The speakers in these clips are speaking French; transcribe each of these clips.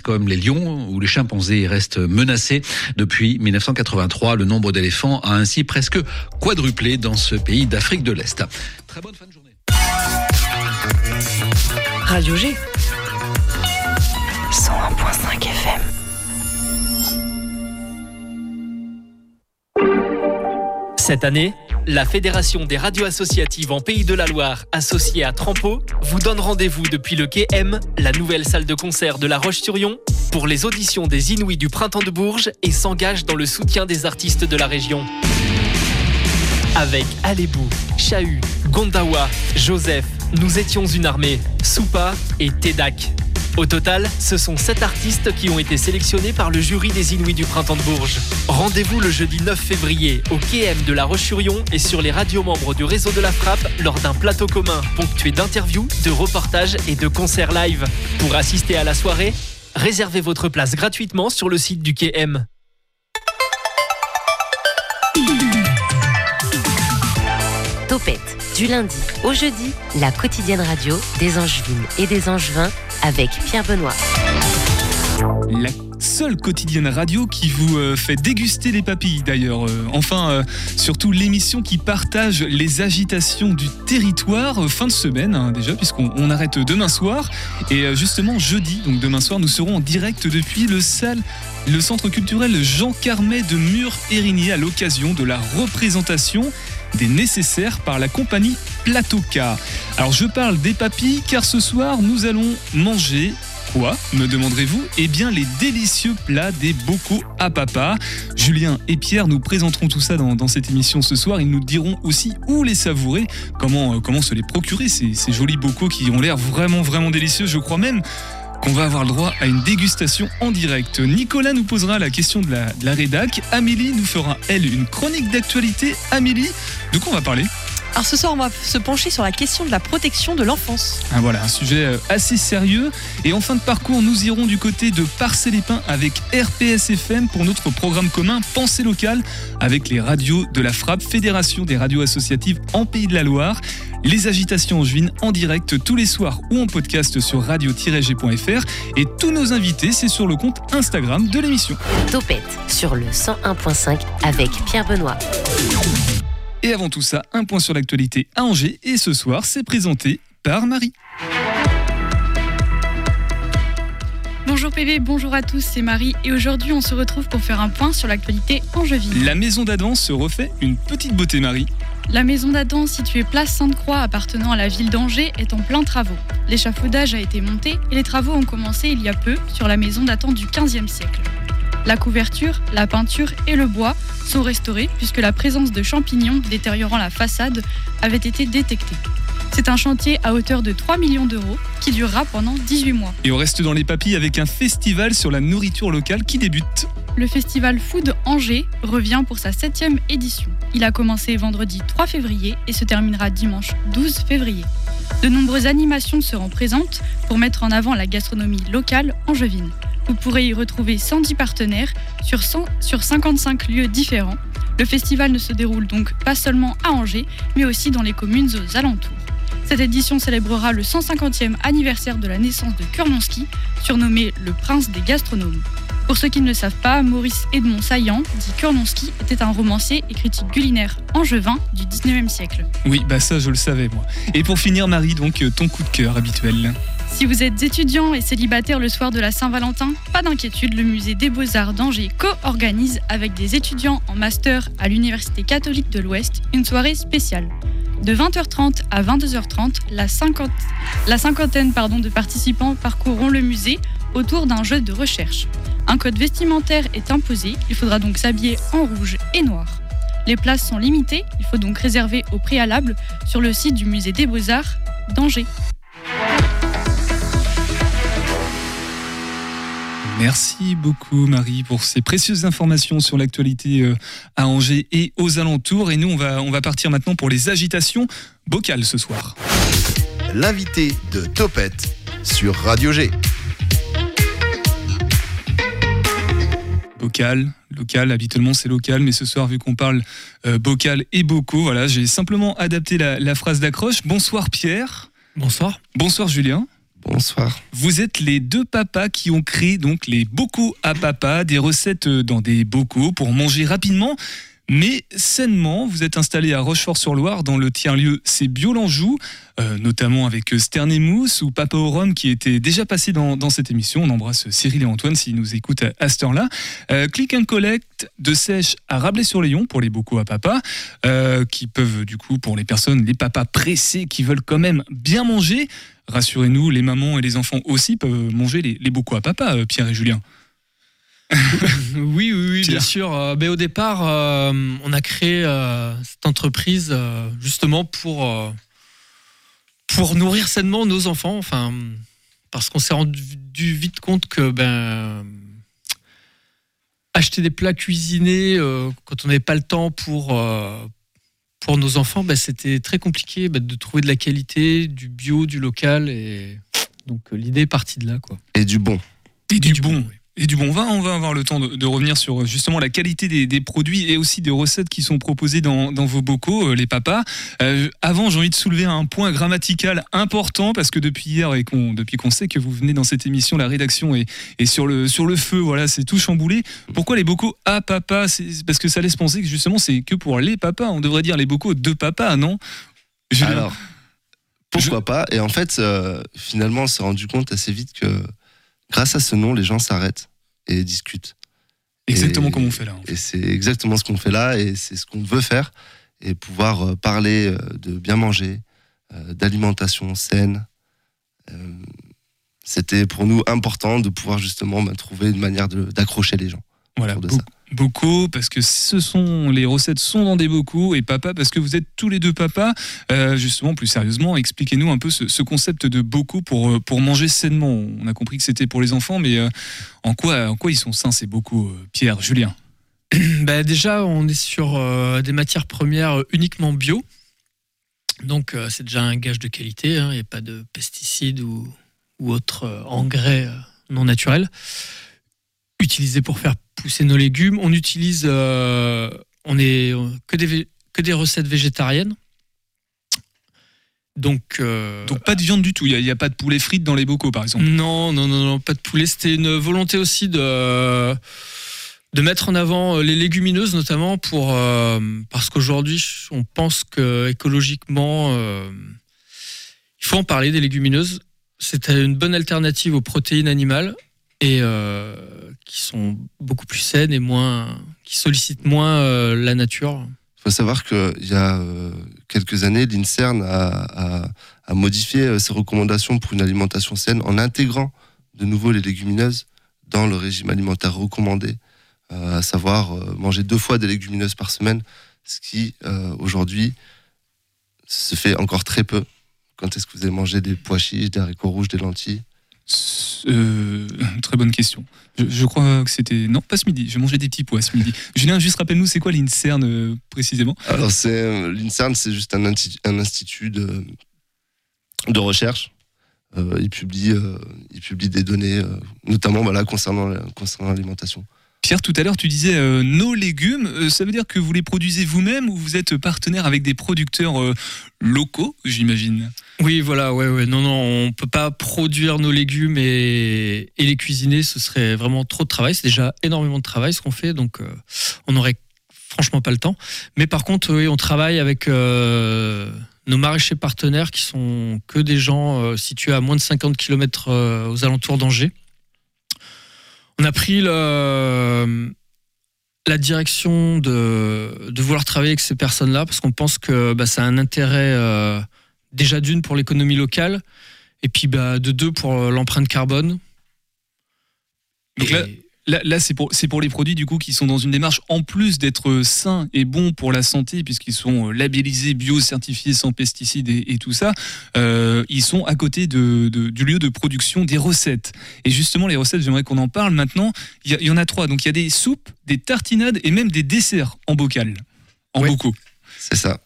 espèces comme les lions ou les chimpanzés restent menacés. Depuis 1983, le nombre d'éléphants a ainsi presque quadruplé dans ce pays d'Afrique de l'Est. Très bonne fin de journée. Radio G. 101.5 FM. Cette année, la Fédération des radios associatives en Pays de la Loire, associée à Trampo, vous donne rendez-vous depuis le Quai M, la nouvelle salle de concert de La Roche-sur-Yon, pour les auditions des Inouïs du Printemps de Bourges et s'engage dans le soutien des artistes de la région. Avec Alébou, Chahut, Gondawa, Joseph, Nous étions une armée, Soupa et Tedak. Au total, ce sont sept artistes qui ont été sélectionnés par le jury des Inouïs du Printemps de Bourges. Rendez-vous le jeudi 9 février au KM de La Roche-sur-Yon et sur les radios membres du réseau de la Frappe lors d'un plateau commun ponctué d'interviews, de reportages et de concerts live. Pour assister à la soirée, réservez votre place gratuitement sur le site du KM. Du lundi au jeudi, la quotidienne radio des Angevines et des Angevins avec Pierre Benoît. La seule quotidienne radio qui vous euh, fait déguster les papilles d'ailleurs. Euh, enfin, euh, surtout l'émission qui partage les agitations du territoire fin de semaine hein, déjà, puisqu'on on arrête demain soir. Et justement, jeudi, donc demain soir, nous serons en direct depuis le salle le centre culturel Jean Carmet de Mur-Érigné à l'occasion de la représentation des nécessaires par la compagnie Plateau Car. Alors je parle des papilles car ce soir nous allons manger quoi me demanderez-vous? Eh bien les délicieux plats des bocaux à papa. Julien et Pierre nous présenteront tout ça dans, cette émission ce soir. Ils nous diront aussi où les savourer, comment, euh, comment se les procurer, ces, ces jolis bocaux qui ont l'air vraiment vraiment délicieux. Je crois même qu'on va avoir le droit à une dégustation en direct. Nicolas nous posera la question de la, rédac. Amélie nous fera, elle, une chronique d'actualité. Amélie, de quoi on va parler? Alors ce soir, on va se pencher sur la question de la protection de l'enfance. Ah, voilà, un sujet euh, assez sérieux. Et en fin de parcours, nous irons du côté de Parcé-les-Pins avec RPS FM pour notre programme commun Pensée locale avec les radios de la FRAP, Fédération des radios associatives en Pays de la Loire. Les agitations en juin en direct tous les soirs ou en podcast sur radio-g.fr. Et tous nos invités, c'est sur le compte Instagram de l'émission. Topette sur le 101.5 avec Pierre Benoît. Et avant tout ça, un point sur l'actualité à Angers. Et ce soir, c'est présenté par Marie. Bonjour PV, bonjour à tous, c'est Marie et aujourd'hui on se retrouve pour faire un point sur l'actualité angevine. La maison d'Adam se refait une petite beauté Marie. La maison d'Adam située place Sainte-Croix appartenant à la ville d'Angers est en plein travaux. L'échafaudage a été monté et les travaux ont commencé il y a peu sur la maison datant du 15e siècle. La couverture, la peinture et le bois sont restaurés puisque la présence de champignons détériorant la façade avait été détectée. C'est un chantier à hauteur de 3 millions d'euros qui durera pendant 18 mois. Et on reste dans les papilles avec un festival sur la nourriture locale qui débute. Le festival Food Angers revient pour sa septième édition. Il a commencé vendredi 3 février et se terminera dimanche 12 février. De nombreuses animations seront présentes pour mettre en avant la gastronomie locale angevine. Vous pourrez y retrouver 110 partenaires sur, 100, sur 55 lieux différents. Le festival ne se déroule donc pas seulement à Angers, mais aussi dans les communes aux alentours. Cette édition célébrera le 150e anniversaire de la naissance de Kurlonski, surnommé le prince des gastronomes. Pour ceux qui ne le savent pas, Maurice Edmond Saillant, dit Kurlonski, était un romancier et critique culinaire angevin du 19e siècle. Oui, bah ça je le savais moi. Et pour finir Marie, donc ton coup de cœur habituel si vous êtes étudiant et célibataire le soir de la Saint-Valentin, pas d'inquiétude, le musée des Beaux-Arts d'Angers co-organise avec des étudiants en master à l'Université catholique de l'Ouest une soirée spéciale. De 20h30 à 22h30, la, cinquantaine de participants parcourront le musée autour d'un jeu de recherche. Un code vestimentaire est imposé, il faudra donc s'habiller en rouge et noir. Les places sont limitées, il faut donc réserver au préalable sur le site du musée des Beaux-Arts d'Angers. Merci beaucoup Marie pour ces précieuses informations sur l'actualité euh, à Angers et aux alentours. Et nous, on va, on va partir maintenant pour les agitations vocales ce soir. L'invité de Topette sur Radio G. Local, local, habituellement c'est local, mais ce soir, vu qu'on parle euh, bocal et bocaux, voilà, j'ai simplement adapté la, la phrase d'accroche. Bonsoir Pierre. Bonsoir. Bonsoir Julien. Bonsoir. Vous êtes les deux papas qui ont créé donc les bocaux à papa, des recettes dans des bocaux pour manger rapidement. Mais sainement, vous êtes installé à Rochefort-sur-Loire dans le tiers-lieu C'est Bio-l'Anjou, euh, notamment avec Stern et Mousse ou Papa au Rhum qui était déjà passé dans, cette émission. On embrasse Cyril et Antoine s'ils nous écoutent à, à cette heure-là. Euh, click and collect de sèche à Rabelais-sur-Léon pour les bocaux à papa, euh, qui peuvent du coup pour les personnes, les papas pressés qui veulent quand même bien manger. Rassurez-nous, les mamans et les enfants aussi peuvent manger les, les bocaux à papa, euh, Pierre et Julien. oui, oui, oui bien sûr. Euh, mais au départ, euh, on a créé euh, cette entreprise euh, justement pour, euh, pour nourrir sainement nos enfants. Enfin, parce qu'on s'est rendu vite compte que ben, acheter des plats cuisinés euh, quand on n'avait pas le temps pour, pour nos enfants, ben, c'était très compliqué ben, de trouver de la qualité, du bio, du local. Et donc l'idée est partie de là. Quoi. Et du bon. Et, et du, du, bon. bon oui et du bon vin. On va avoir le temps de, de, revenir sur justement la qualité des, des, produits et aussi des recettes qui sont proposées dans, dans vos bocaux, euh, les papas. Euh, avant, j'ai envie de soulever un point grammatical important parce que depuis hier et qu'on depuis qu'on sait que vous venez dans cette émission, la rédaction est, est sur le sur le feu. Voilà, c'est tout chamboulé. Pourquoi les bocaux à papa? C'est parce que ça laisse penser que justement c'est que pour les papas. On devrait dire les bocaux de papa, non? Alors. Pourquoi je... pas? Et en fait, euh, finalement, on s'est rendu compte assez vite que grâce à ce nom, les gens s'arrêtent et discutent. Exactement et, comme on fait là. En fait. Et c'est exactement ce qu'on fait là et c'est ce qu'on veut faire et pouvoir euh, parler de bien manger, euh, d'alimentation saine. Euh, C'était pour nous important de pouvoir justement bah, trouver une manière d'accrocher les gens. Voilà, de ça. bocaux parce que ce sont les recettes sont dans des bocaux et papa parce que vous êtes tous les deux papas euh, justement plus sérieusement expliquez-nous un peu ce, ce, concept de bocaux pour pour manger sainement. On a compris que c'était pour les enfants mais euh, en quoi en quoi ils sont sains ces bocaux euh, Pierre Julien? Bah déjà on est sur euh, des matières premières uniquement bio. Donc euh, c'est déjà un gage de qualité il hein, n'y a pas de pesticides ou, ou autres euh, engrais non naturels utilisés pour faire pousser nos légumes. On utilise, euh, on est que des, que des recettes végétariennes. Donc, euh, Donc pas de viande du tout. Il n'y a, a, pas de poulet frites dans les bocaux, par exemple. Non, non, non, non pas de poulet. C'était une volonté aussi de de mettre en avant les légumineuses notamment pour euh, parce qu'aujourd'hui on pense que écologiquement euh, il faut en parler des légumineuses. C'est une bonne alternative aux protéines animales et euh, qui sont beaucoup plus saines et moins, qui sollicitent moins euh, la nature. Il faut savoir qu'il y a euh, quelques années, l'INSERN a, modifié ses recommandations pour une alimentation saine en intégrant de nouveau les légumineuses dans le régime alimentaire recommandé, à savoir manger deux fois des légumineuses par semaine, ce qui aujourd'hui se fait encore très peu. Quand est-ce que vous avez mangé des pois chiches, des haricots rouges, des lentilles? Euh, très bonne question. Je, je crois que c'était. Non, pas ce midi. Je mangeais des petits pois ce midi. Julien, juste rappelle-nous, c'est quoi l'INSERN euh, précisément? Alors, c'est l'INSERN, c'est juste un, un, institut de, de recherche. Euh, il, publie, euh, il publie des données, notamment voilà, concernant, concernant l'alimentation. Pierre, tout à l'heure, tu disais euh, nos légumes. Euh, ça veut dire que vous les produisez vous-même ou vous êtes partenaire avec des producteurs euh, locaux, j'imagine? Oui, voilà, ouais, ouais. Non, non, on peut pas produire nos légumes et, les cuisiner. Ce serait vraiment trop de travail. C'est déjà énormément de travail ce qu'on fait, donc euh, on aurait franchement pas le temps. Mais par contre, oui, on travaille avec euh, nos maraîchers partenaires qui sont que des gens euh, situés à moins de 50 km aux alentours d'Angers. On a pris la direction de, vouloir travailler avec ces personnes-là parce qu'on pense que bah, ça a un intérêt déjà d'une pour l'économie locale et puis bah, de deux pour l'empreinte carbone. Donc et... là, là, là c'est pour, pour les produits du coup qui sont dans une démarche en plus d'être sains et bons pour la santé puisqu'ils sont labellisés bio certifiés sans pesticides et, et tout ça euh, ils sont à côté de, de, du lieu de production des recettes. Et justement les recettes j'aimerais qu'on en parle maintenant. Il y, y, en a trois. Donc il y a des soupes des tartinades et même des desserts en bocal en bocaux. C'est ça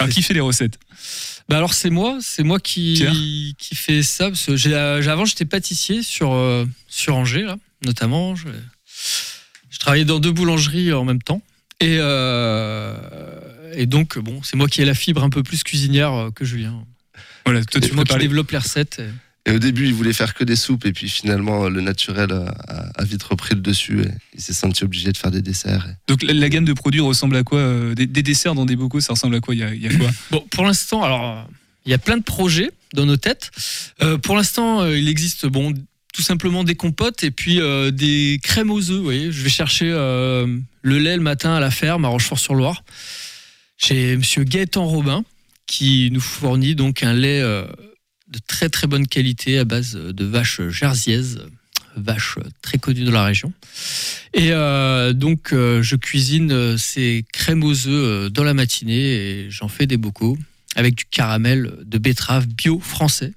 alors qui fait les recettes bah alors c'est moi, c'est moi qui, qui fait ça. Parce que j'ai, avant j'étais pâtissier sur, euh, sur Angers là notamment. Je, je, travaillais dans deux boulangeries en même temps. Et, euh, et donc, bon, c'est moi qui ai la fibre un peu plus cuisinière que Julien. Voilà, toi, tu moi qui développe les recettes. Et au début, il voulait faire que des soupes, et puis finalement, le naturel a, a vite repris le dessus, et il s'est senti obligé de faire des desserts. et- Donc la, la gamme de produits ressemble à quoi euh, des, des desserts dans des bocaux, ça ressemble à quoi? Il y a, il y a quoi? Bon, pour l'instant, alors, il y a plein de projets dans nos têtes. Euh, pour l'instant, euh, il existe, bon, tout simplement des compotes et puis euh, des crèmes aux œufs. Vous voyez, je vais chercher euh, le lait le matin à la ferme à Rochefort-sur-Loire chez Monsieur Gaëtan Robin qui nous fournit donc un lait euh, de très très bonne qualité à base de vaches jersiaises, vaches très connues dans la région. Et euh, donc, euh, je cuisine euh, ces crèmes aux œufs dans la matinée et j'en fais des bocaux avec du caramel de betterave bio français.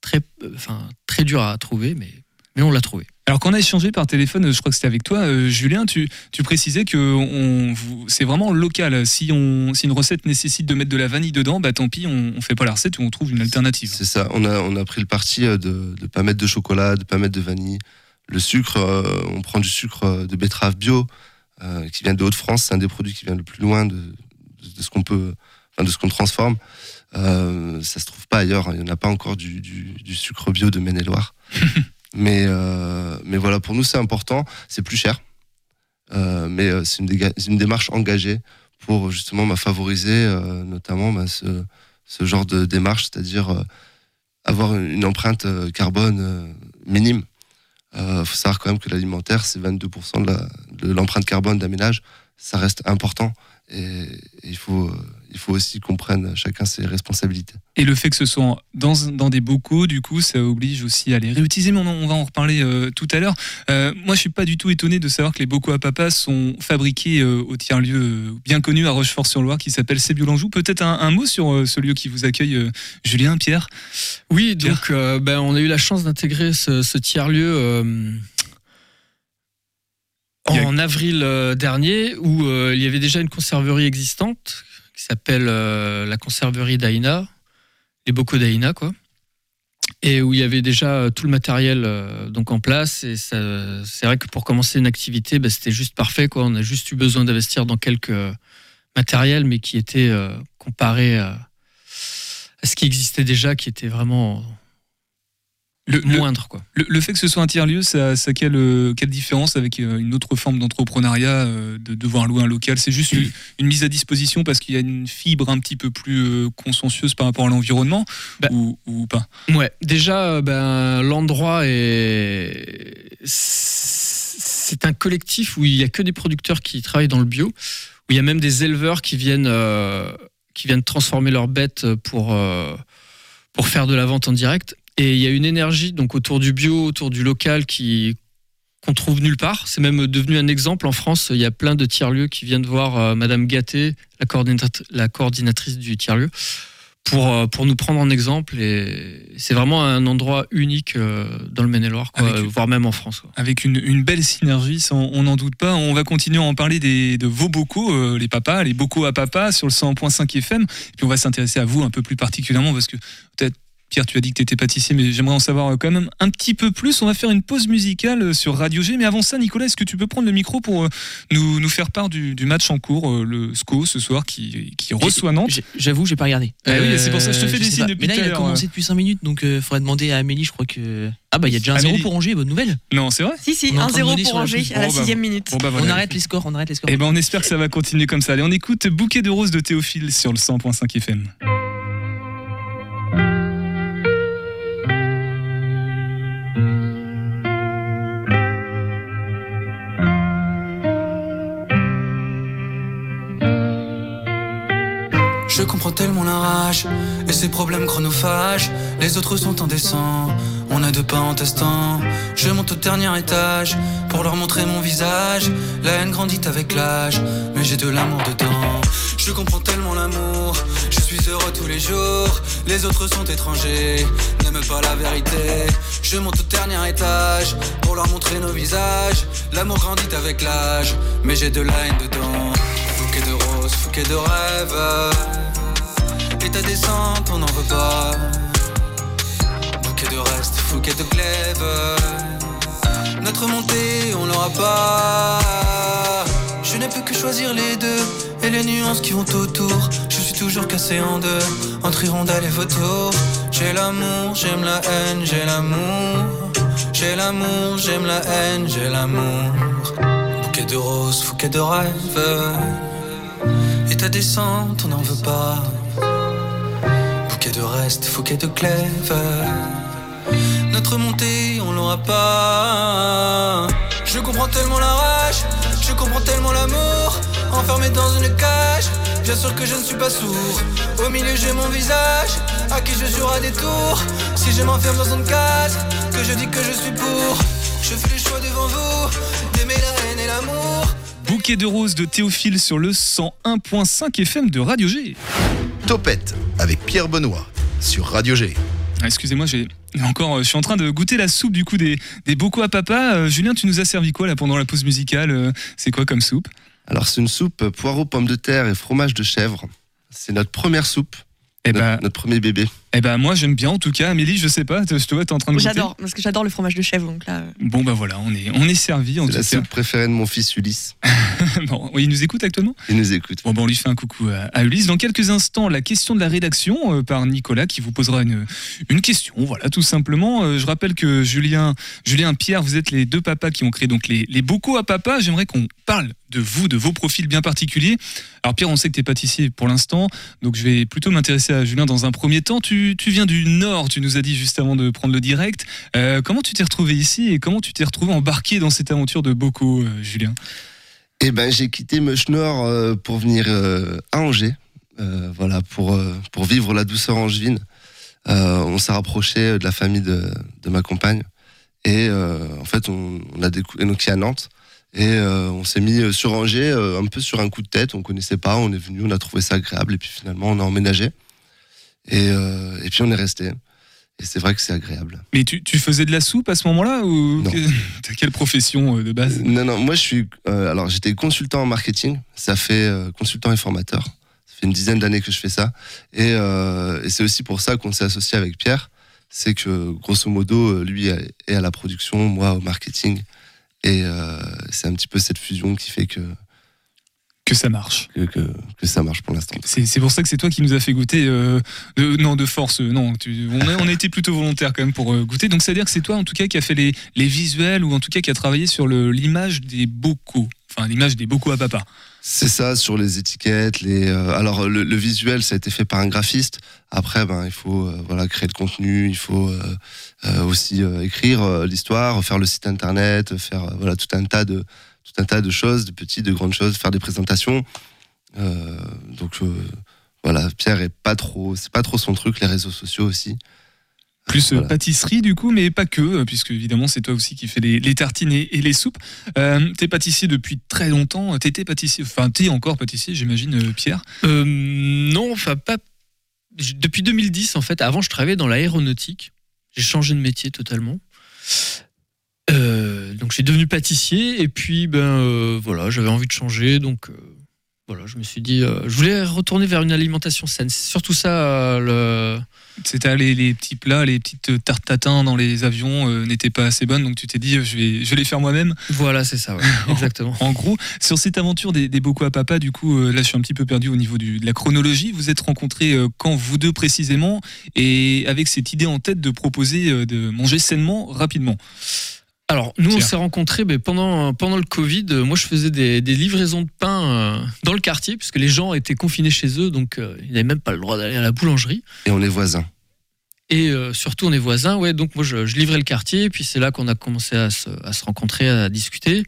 Très, enfin, très dur à trouver, mais, mais on l'a trouvé. Alors qu'on a échangé par téléphone, je crois que c'était avec toi, euh, Julien, tu, tu précisais que c'est vraiment local. Si, on, si une recette nécessite de mettre de la vanille dedans, bah tant pis, on, on fait pas la recette ou on trouve une alternative. C'est ça, on a, on a pris le parti euh, de ne pas mettre de chocolat, de pas mettre de vanille. Le sucre, euh, on prend du sucre de betterave bio euh, qui vient de Haute-France. C'est un des produits qui vient le plus loin de, de- de ce qu'on peut, enfin, de ce qu'on transforme. Ça se trouve pas ailleurs. hein. Il n'y en a pas encore du, du- du sucre bio de Maine-et-Loire. mais, euh, mais voilà, pour nous, c'est important. C'est plus cher. Euh, mais euh, c'est une, démarche engagée pour justement bah, favoriser notamment bah, ce, ce genre de démarche, c'est-à-dire avoir une empreinte carbone minime. Il faut savoir quand même que l'alimentaire, c'est 22% de l'empreinte carbone d'un ménage. Ça reste important et, il, faut, il faut aussi qu'on prenne chacun ses responsabilités. Et le fait que ce soit dans, dans des bocaux, du coup, ça oblige aussi à les réutiliser, mais on, on va en reparler euh, tout à l'heure. Euh, moi, je suis pas du tout étonné de savoir que les bocaux à papa sont fabriqués euh, au tiers-lieu euh, bien connu à Rochefort-sur-Loire qui s'appelle Sébiolanjou. Peut-être un, un mot sur euh, ce lieu qui vous accueille, euh, Julien, Pierre? Oui, Pierre? donc euh, ben, on a eu la chance d'intégrer ce, ce tiers-lieu euh, en avril dernier où euh, il y avait déjà une conserverie existante qui s'appelle euh, la conserverie d'Aïna, les bocaux d'Aïna, quoi. Et où il y avait déjà euh, tout le matériel euh, donc en place. Et c'est vrai que pour commencer une activité, ben, c'était juste parfait. Quoi. On a juste eu besoin d'investir dans quelques matériels, mais qui étaient comparés à ce qui existait déjà, qui était vraiment le, moindre. Quoi. le- le fait que ce soit un tiers-lieu, ça, ça quelle, euh, quelle différence avec euh, une autre forme d'entrepreneuriat euh, de devoir louer un local? C'est juste une, une mise à disposition parce qu'il y a une fibre un petit peu plus consciencieuse par rapport à l'environnement Bah, ou, ou pas? Ouais, déjà, ben, l'endroit est. C'est un collectif où il n'y a que des producteurs qui travaillent dans le bio, où il y a même des éleveurs qui viennent, qui viennent transformer leurs bêtes pour, pour faire de la vente en direct. Et il y a une énergie donc autour du bio, autour du local qui qu'on trouve nulle part. C'est même devenu un exemple en France. Il y a plein de tiers-lieux qui viennent voir euh, Madame Gatté, la, coordinat- la coordinatrice du tiers-lieu, pour, euh, pour nous prendre en exemple. Et c'est vraiment un endroit unique euh, dans le Maine-et-Loire, voire même en France. quoi. avec une, une belle synergie, ça, on n'en doute pas. On va continuer à en parler des, de vos bocaux, les papas, les bocaux à papa sur le 100.5 FM. Et puis on va s'intéresser à vous un peu plus particulièrement parce que peut-être. Pierre, tu as dit que tu étais pâtissier, mais j'aimerais en savoir euh, quand même un petit peu plus. On va faire une pause musicale euh, sur Radio G. Mais avant ça, Nicolas, est-ce que tu peux prendre le micro pour euh, nous, nous faire part du, du match en cours, le SCO ce soir, qui, qui reçoit Nantes? J'avoue, j'ai pas regardé. Ah oui, c'est pour ça que je te fais des signes depuis Mais là, il a commencé depuis 5 minutes, donc il faudrait demander à Amélie, je crois que. Ah bah il y a déjà un Amélie. 0 pour Angers, bonne nouvelle. Non, c'est vrai? Si, si, On est en train de 1-0 mener pour Angers à la Bon, bah, sixième minute. Bon, bah, voilà. On arrête les scores, on arrête les scores. Eh ben, on espère que ça va continuer comme ça. Allez, on écoute Bouquet de roses de Théophile sur le 100.5 FM. Je comprends tellement la rage et ses problèmes chronophages. Les autres sont indécents, on a deux pas en testant. Je monte au dernier étage pour leur montrer mon visage. La haine grandit avec l'âge, mais j'ai de l'amour dedans. Je comprends tellement l'amour, je suis heureux tous les jours. Les autres sont étrangers, n'aiment pas la vérité. Je monte au dernier étage pour leur montrer nos visages. L'amour grandit avec l'âge, mais j'ai de la haine dedans. Fouquet de roses, fouquet de rêves. Et ta descente, on n'en veut pas. Bouquet de reste, fouquet de glaive. Notre montée, on l'aura pas. Je n'ai plus que choisir les deux et les nuances qui vont autour. Je suis toujours cassé en deux, entre hirondelle et vautour. J'ai l'amour, j'aime la haine, j'ai l'amour. J'ai l'amour, j'aime la haine, j'ai l'amour. Bouquet de roses, bouquet de rêves. Et ta descente, on n'en veut pas. De reste, bouquet de clèves. Notre montée, on l'aura pas. Je comprends tellement la rage, je comprends tellement l'amour. Enfermé dans une cage, bien sûr que je ne suis pas sourd. Au milieu, j'ai mon visage, à qui je à des tours. Si je m'enferme dans une case, que je dis que je suis pour. Je fais le choix devant vous, d'aimer la haine et l'amour. Bouquet de roses de Théophile sur le 101.5 FM de Radio G. Topette avec Pierre Benoît sur Radio G. Ah, Excusez-moi, j'ai encore, euh, je suis en train de goûter la soupe du coup des, des bocaux à papa. Euh, Julien, tu nous as servi quoi là pendant la pause musicale Euh, C'est quoi comme soupe? Alors, c'est une soupe poireaux, pommes de terre et fromage de chèvre. C'est notre première soupe. Eh notre, ben, notre premier bébé. Eh ben moi j'aime bien en tout cas. Amélie, je sais pas, je te vois, t'es en train de. J'adore, parce que j'adore le fromage de chèvre, donc là. euh, Bon bah voilà, on est, on est servi en C'est tout la cas. soupe préférée de mon fils Ulysse. bon, il nous écoute actuellement? Il nous écoute. Bon, ben, on lui fait un coucou à, à Ulysse. Dans quelques instants, la question de la rédaction euh, par Nicolas qui vous posera une, une question. Voilà, tout simplement. Euh, je rappelle que Julien, Julien, Pierre, vous êtes les deux papas qui ont créé donc les, les bocaux à papa. J'aimerais qu'on parle de vous, de vos profils bien particuliers. Alors Pierre, on sait que tu es pâtissier pour l'instant, donc je vais plutôt m'intéresser à Julien dans un premier temps. Tu, tu viens du Nord, tu nous as dit juste avant de prendre le direct. Euh, comment tu t'es retrouvé ici et comment tu t'es retrouvé embarqué dans cette aventure de bocaux, euh, Julien? Eh ben, j'ai quitté Meuchnor euh, pour venir euh, à Angers, voilà, pour, pour vivre la douceur angevine. On s'est rapproché de la famille de, de ma compagne et en fait, on, a découvert donc à Nantes et on s'est mis sur Angers un peu sur un coup de tête. On connaissait pas, on est venu, on a trouvé ça agréable et puis finalement, on a emménagé et, euh, et puis on est resté. Et c'est vrai que c'est agréable. Mais tu, tu faisais de la soupe à ce moment-là ou t'as quelle profession euh, de base? Non, non, moi je suis. euh, alors j'étais consultant en marketing, ça fait euh, consultant et formateur. Ça fait une dizaine d'années que je fais ça. Et, et c'est aussi pour ça qu'on s'est associé avec Pierre. C'est que grosso modo, lui est à la production, moi au marketing. Et c'est un petit peu cette fusion qui fait que, Que ça marche. que, que, que ça marche pour l'instant. C'est pour ça que c'est toi qui nous a fait goûter. euh, de, non, de force, euh, non. tu- on, a, on a été plutôt volontaire quand même pour euh, goûter. Donc, c'est-à-dire que c'est toi en tout cas qui a fait les, les visuels ou en tout cas qui a travaillé sur l'image des bocaux. Enfin, l'image des bocaux à papa. C'est ça, sur les étiquettes. Les, euh, alors, le, le visuel, ça a été fait par un graphiste. Après, ben, il faut euh, voilà, créer le contenu, il faut euh, aussi écrire l'histoire, faire le site internet, faire voilà, tout, un tas de, tout un tas de choses, de petites, de grandes choses, faire des présentations. Euh, donc, euh, voilà, Pierre est pas trop, c'est pas trop son truc, les réseaux sociaux aussi. Plus euh, Voilà. pâtisserie du coup, mais pas que, puisque évidemment c'est toi aussi qui fais les, les tartines et, et les soupes. Euh, t'es pâtissier depuis très longtemps. T'étais pâtissier, enfin t'es encore pâtissier, j'imagine, Pierre. Euh, non, enfin pas. Depuis 2010, en fait, avant, je travaillais dans l'aéronautique. J'ai changé de métier totalement. Euh, donc, je suis devenu pâtissier et puis, ben euh, voilà, j'avais envie de changer, donc euh, voilà, je me suis dit, euh, je voulais retourner vers une alimentation saine. C'est surtout ça le. C'était les, les petits plats, les petites tartes tatin dans les avions n'étaient pas assez bonnes, donc tu t'es dit je vais, je vais les faire moi-même. Voilà, c'est ça, ouais, exactement. En gros, sur cette aventure des, des bocaux à papa, du coup, là je suis un petit peu perdu au niveau du- de la chronologie. Vous êtes rencontrés quand vous deux précisément? Et avec cette idée en tête de proposer de manger sainement rapidement? Alors, nous, on s'est rencontrés mais pendant, pendant le Covid. Euh, Moi, je faisais des, des livraisons de pain euh, dans le quartier, puisque les gens étaient confinés chez eux, donc euh, ils n'avaient même pas le droit d'aller à la boulangerie. Et on est voisins. Et euh, surtout, on est voisins, ouais. Donc, moi, je, je livrais le quartier, puis c'est là qu'on a commencé à se, à se rencontrer, à discuter.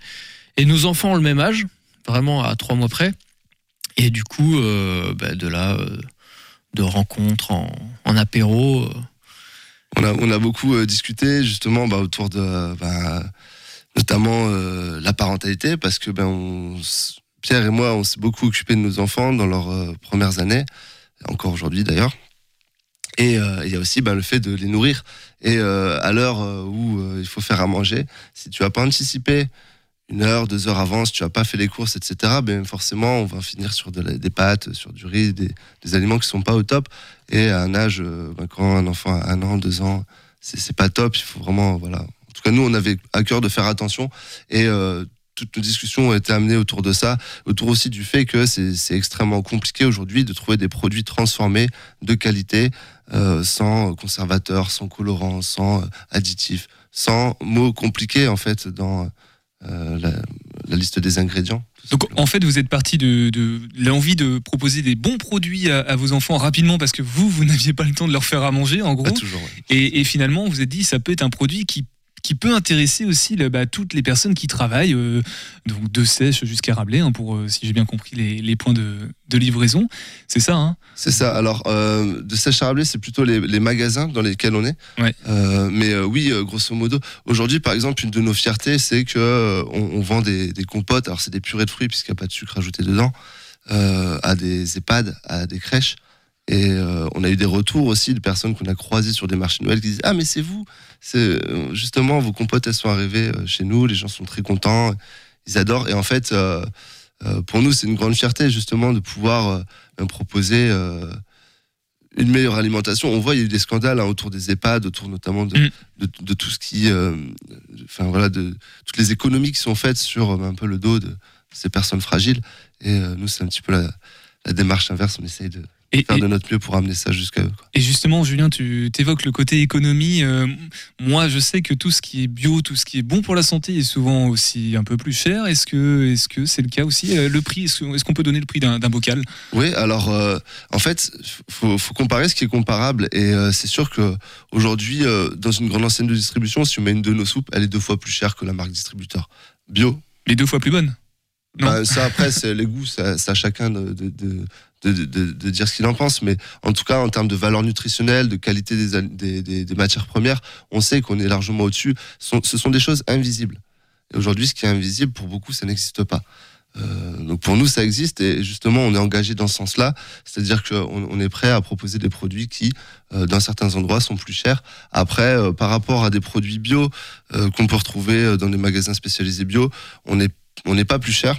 Et nos enfants ont le même âge, vraiment à trois mois près. Et du coup, bah, de là, de rencontres en, en apéro. On a, beaucoup euh, discuté justement bah, autour de bah, notamment euh, la parentalité parce que ben Pierre et moi on s'est beaucoup occupé de nos enfants dans leurs euh, premières années encore aujourd'hui d'ailleurs. Et il y a aussi ben, le fait de les nourrir. Et à l'heure où il faut faire à manger si tu as pas anticipé une heure, deux heures avant, si tu as pas fait les courses, etc., ben forcément, on va finir sur des pâtes, sur du riz, des, aliments qui sont pas au top. Et à un âge, euh, ben, quand un enfant a un an, deux ans, c'est c'est pas top. Il faut vraiment, voilà. En tout cas, nous, on avait à cœur de faire attention. Et euh, toutes nos discussions ont été amenées autour de ça, autour aussi du fait que c'est extrêmement compliqué aujourd'hui de trouver des produits transformés de qualité, euh, sans conservateurs, sans colorants, sans additifs, sans mots compliqués en fait dans la, la liste des ingrédients. Donc en fait, vous êtes parti de, de l'envie de proposer des bons produits à, à vos enfants rapidement parce que vous, vous n'aviez pas le temps de leur faire à manger, en gros. Pas toujours. ouais. Et, et finalement, vous vous êtes dit, ça peut être un produit qui qui peut intéresser aussi le- bah, toutes les personnes qui travaillent, euh, donc de sèche jusqu'à Rabelais, hein, pour, euh, si j'ai bien compris, les, les points de, de livraison. C'est ça, hein? C'est ça. Alors, euh, de sèche à Rabelais, c'est plutôt les, les magasins dans lesquels on est. Ouais. Mais oui, grosso modo, aujourd'hui, par exemple, une de nos fiertés, c'est que euh, on, on vend des, des compotes. Alors, c'est des purées de fruits puisqu'il n'y a pas de sucre ajouté dedans, à des EHPAD, à des crèches. Et euh, on a eu des retours aussi de personnes qu'on a croisées sur des marchés de Noël qui disent Ah, mais c'est vous c'est euh, Justement, vos compotes, elles sont arrivées euh, chez nous, les gens sont très contents, ils adorent. Et en fait, euh, pour nous, c'est une grande fierté, justement, de pouvoir euh, proposer une meilleure alimentation. On voit, il y a eu des scandales hein, autour des EHPAD, autour notamment de, Mm. de, de tout ce qui. Enfin, voilà, de toutes les économies qui sont faites sur un peu le dos de ces personnes fragiles. Et nous, c'est un petit peu la, la démarche inverse. On essaye de Et, faire de notre mieux pour amener ça jusqu'à eux. quoi. et justement, Julien, tu évoques le côté économie. Euh, moi, je sais que tout ce qui est bio, tout ce qui est bon pour la santé est souvent aussi un peu plus cher. Est-ce que est-ce que c'est le cas aussi Euh, Le prix, est-ce qu'on peut donner le prix d'un d'un bocal? Oui, alors euh, en fait, faut, faut comparer ce qui est comparable et euh, c'est sûr que aujourd'hui, dans une grande enseigne de distribution, si on met une de nos soupes, elle est deux fois plus chère que la marque distributeur bio. Les deux fois plus bonnes Non. Bah, ça après, c'est les goûts, ça, ça à chacun de, de, de, de, dire ce qu'il en pense, mais en tout cas en termes de valeur nutritionnelle, de qualité des, matières premières, on sait qu'on est largement au-dessus. Ce sont- des choses invisibles. Et aujourd'hui, ce qui est invisible, pour beaucoup, ça n'existe pas. Euh, donc pour nous, ça existe et justement, on est engagé dans ce sens-là, c'est-à-dire qu'on on est prêt à proposer des produits qui, euh, dans certains endroits, sont plus chers. Après, euh, par rapport à des produits bio qu'on peut retrouver dans des magasins spécialisés bio, on n'est on n'est pas plus cher.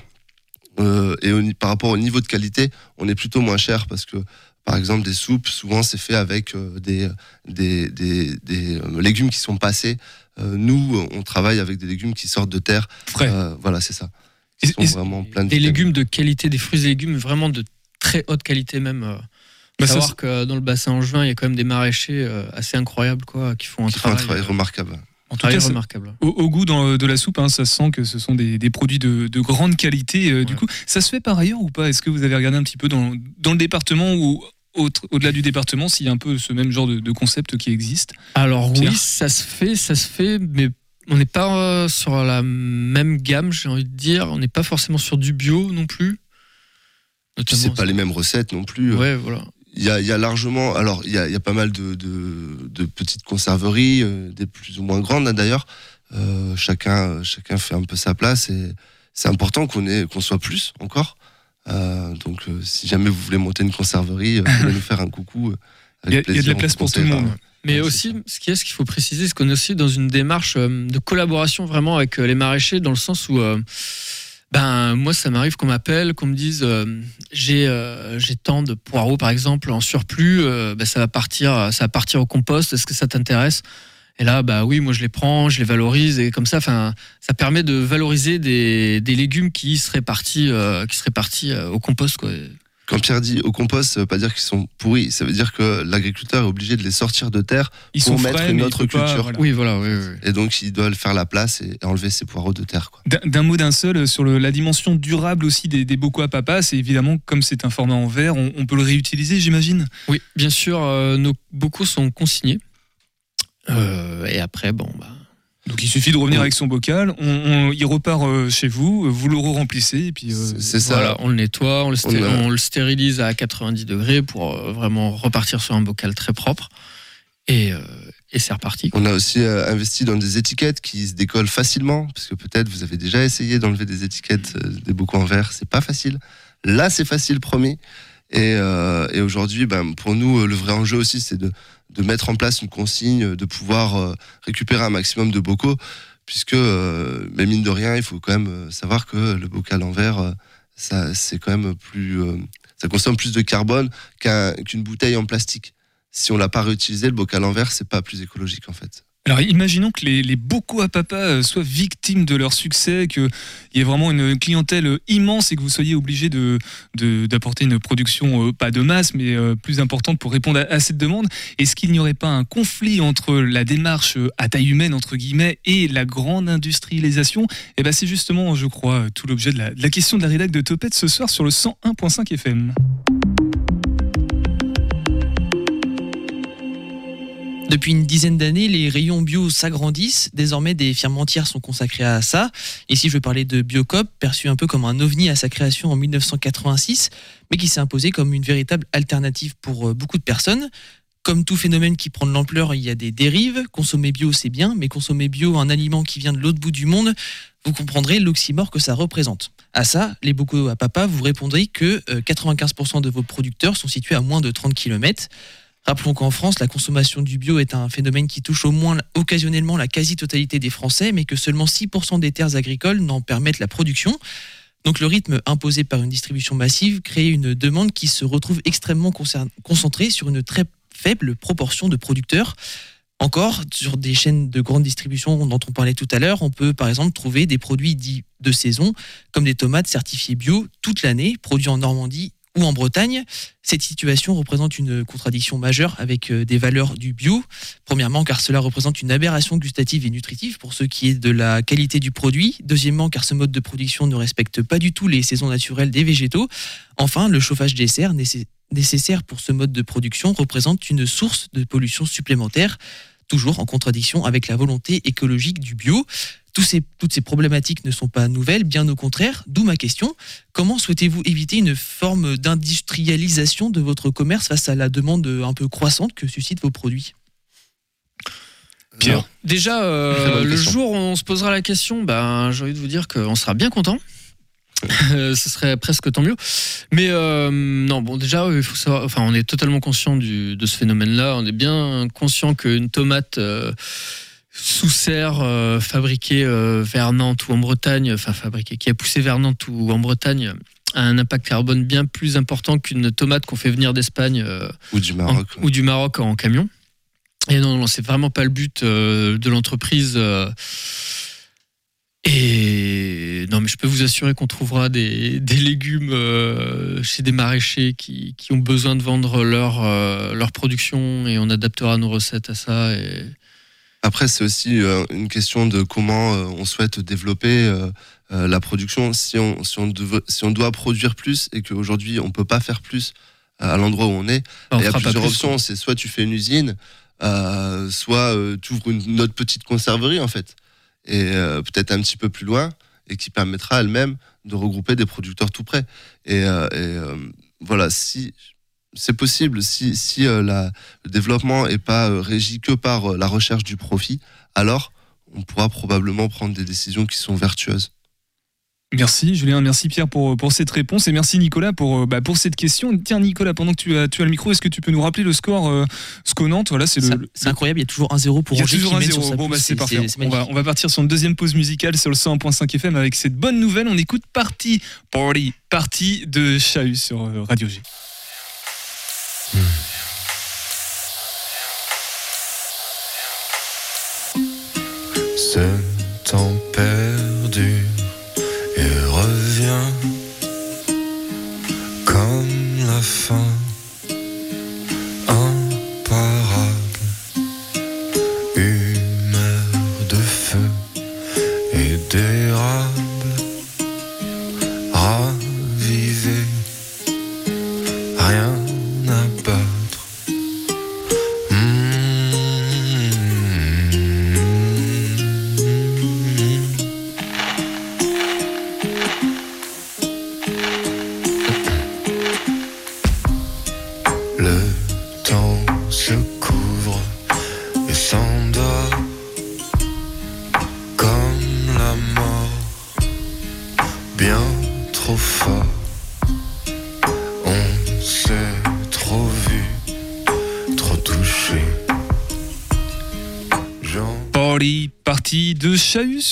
Euh, et au par rapport au niveau de qualité, on est plutôt moins cher parce que, par exemple, des soupes, souvent c'est fait avec euh, des, des, des, des, euh, légumes qui sont passés. Nous, on travaille avec des légumes qui sortent de terre. Frais. Voilà, c'est ça. Qui Et- sont et- vraiment plein de Des légumes de qualité, des fruits et légumes vraiment de très haute qualité même. Bah, savoir que dans le bassin angevin, il y a quand même des maraîchers assez incroyables quoi, qui font un qui font un travail, remarquable. En tout travail cas, ça- remarquable. Au, au goût dans- de la soupe, hein, ça se sent que ce sont des, des produits de, de grande qualité. euh, Du coup, ça se fait par ailleurs ou pas? Est-ce que vous avez regardé un petit peu dans, dans le département ou au-delà du département s'il y a un peu ce même genre de, de concept qui existe? Alors Pierre oui, ça se fait, ça se fait, mais on n'est pas euh, sur la même gamme, j'ai envie de dire. On n'est pas forcément sur du bio non plus. C'est pas les mêmes recettes non plus. Ouais, voilà. Il y a, il y a largement, alors il y a, il y a pas mal de, de, de petites conserveries, euh, des plus ou moins grandes hein, d'ailleurs. Euh, chacun, chacun fait un peu sa place et c'est important qu'on ait, qu'on soit plus encore. Euh, donc euh, si jamais vous voulez monter une conserverie, euh, vous pouvez nous faire un coucou. euh, Il y a- avec il y a de la place pour tout le monde. Mais Ouais, aussi, ce qu'il y a, ce qu'il faut préciser, c'est qu'on est aussi dans une démarche euh, de collaboration vraiment avec euh, les maraîchers, dans le sens où, euh, ben, moi, ça m'arrive qu'on m'appelle, qu'on me dise, euh, j'ai euh, j'ai tant de poireaux, par exemple, en surplus, euh, ben, ça va partir, ça va partir au compost. Est-ce que ça t'intéresse? Et là, bah oui, moi, je les prends, je les valorise, et comme ça, ça permet de valoriser des, des légumes qui seraient partis, qui seraient partis au compost, quoi. Quand Pierre dit au compost, ça veut pas dire qu'ils sont pourris. Ça veut dire que l'agriculteur est obligé de les sortir de terre Ils pour sont mettre frais, une autre faut pas, culture. voilà. Oui, voilà, oui, oui. Et donc, il doit faire la place et enlever ses poireaux de terre. Quoi. D'un- D'un mot d'un seul, euh, sur le- la dimension durable aussi des, des bocaux à papa, c'est évidemment, comme c'est un format en verre, on, on peut le réutiliser, j'imagine Oui, bien sûr, euh, nos bocaux sont consignés. Euh, et après, bon, bah, Donc il suffit de revenir Oui. avec son bocal, on, on- il repart euh, chez vous, vous le remplissez et puis... euh, C'est- ça. voilà, on le nettoie, on le, sté- On a- on le stérilise à 90 degrés pour euh, vraiment repartir sur un bocal très propre. Et, euh, et c'est reparti. quoi. On a aussi euh, investi dans des étiquettes qui se décollent facilement, parce que peut-être vous avez déjà essayé d'enlever des étiquettes euh, des bocaux en verre, c'est pas facile. Là, c'est facile, promis. Et, euh, et aujourd'hui, ben, pour nous, le vrai enjeu aussi, c'est de, de mettre en place une consigne, de pouvoir euh, récupérer un maximum de bocaux, puisque, euh, mais mine de rien, il faut quand même euh, savoir que le bocal en verre, ça, c'est quand même plus, ça consomme plus de carbone qu'un- qu'une bouteille en plastique. Si on l'a pas réutilisé, le bocal en verre, c'est pas plus écologique en fait. Alors imaginons que les, les bocaux à papa euh, soient victimes de leur succès, qu'il y ait vraiment une clientèle immense et que vous soyez obligé de, de- d'apporter une production euh, pas de masse mais euh, plus importante pour répondre à, cette demande. Est-ce qu'il n'y aurait pas un conflit entre la démarche à taille humaine entre guillemets et la grande industrialisation? Et ben c'est justement, je crois, tout l'objet de la, de la question de la rédac de Topette ce soir sur le 101.5 FM. Depuis une dizaine d'années, les rayons bio s'agrandissent. Désormais, des firmes entières sont consacrées à ça. Ici, je veux parler de Biocop, perçu un peu comme un ovni à sa création en 1986, mais qui s'est imposé comme une véritable alternative pour euh, beaucoup de personnes. Comme tout phénomène qui prend de l'ampleur, il y a des dérives. Consommer bio, c'est bien, mais consommer bio un aliment qui vient de l'autre bout du monde, vous comprendrez l'oxymore que ça représente. À ça, les bocaux à papa, vous répondrez que euh, 95% de vos producteurs sont situés à moins de 30 km. Rappelons qu'en France, la consommation du bio est un phénomène qui touche au moins occasionnellement la quasi-totalité des Français, mais que seulement 6% des terres agricoles n'en permettent la production. Donc le rythme imposé par une distribution massive crée une demande qui se retrouve extrêmement concentrée sur une très faible proportion de producteurs. Encore, sur des chaînes de grande distribution dont on parlait tout à l'heure, on peut par exemple trouver des produits dits de saison, comme des tomates certifiées bio toute l'année, produits en Normandie ou en Bretagne. Cette situation représente une contradiction majeure avec euh, des valeurs du bio. Premièrement, car cela représente une aberration gustative et nutritive pour ce qui est de la qualité du produit. Deuxièmement, car ce mode de production ne respecte pas du tout les saisons naturelles des végétaux. Enfin, le chauffage des serres nécess- nécessaire pour ce mode de production représente une source de pollution supplémentaire, toujours en contradiction avec la volonté écologique du bio. Tous ces- toutes ces problématiques ne sont pas nouvelles, bien au contraire, d'où ma question. Comment souhaitez-vous éviter une forme d'industrialisation de votre commerce face à la demande un peu croissante que suscitent vos produits? Pierre. Déjà, euh, le question. jour où on se posera la question, ben, j'ai envie de vous dire qu'on sera bien content. Euh, Ce serait presque tant mieux. Mais euh, non, bon, déjà, il faut savoir. Enfin, on est totalement conscient du- de ce phénomène-là. On est bien conscient qu'une tomate euh, sous serre euh, fabriquée euh, vers Nantes ou en Bretagne, enfin fabriquée, qui a poussé vers Nantes ou en Bretagne, a un impact carbone bien plus important qu'une tomate qu'on fait venir d'Espagne. euh, Ou du en- Maroc. ou du Maroc en camion. Et non, non, c'est vraiment pas le but euh, de l'entreprise. et non, mais je peux vous assurer qu'on trouvera des, des légumes chez des maraîchers qui, qui ont besoin de vendre leur, leur production et on adaptera nos recettes à ça. Et... Après, c'est aussi euh, une question de comment euh, on souhaite développer euh, la production. Si on, si, on dev- si on doit produire plus et qu'aujourd'hui on peut pas faire plus à l'endroit où on est, il y a plusieurs plus, options. C'est soit tu fais une usine, euh, soit tu ouvres une, autre petite conserverie en fait, et euh, peut-être un petit peu plus loin, et qui permettra elle-même de regrouper des producteurs tout près. Et, et, voilà, si c'est possible, si, si euh, la, le développement est pas euh, régi que par euh, la recherche du profit, alors on pourra probablement prendre des décisions qui sont vertueuses. Merci Julien, merci Pierre pour, pour cette réponse et merci Nicolas pour, bah, pour cette question. Tiens Nicolas, pendant que tu as, tu as le micro, est-ce que tu peux nous rappeler le score euh, Voilà, c'est le, le- incroyable, il y a toujours un zéro pour Il y a Angers toujours qui un mène sur zéro. sa Bon, bah, c'est parfait. On va, on va partir sur une deuxième pause musicale sur le 101.5 FM avec cette bonne nouvelle. On écoute Party, Party, Party de Chahut sur Radio G. Ce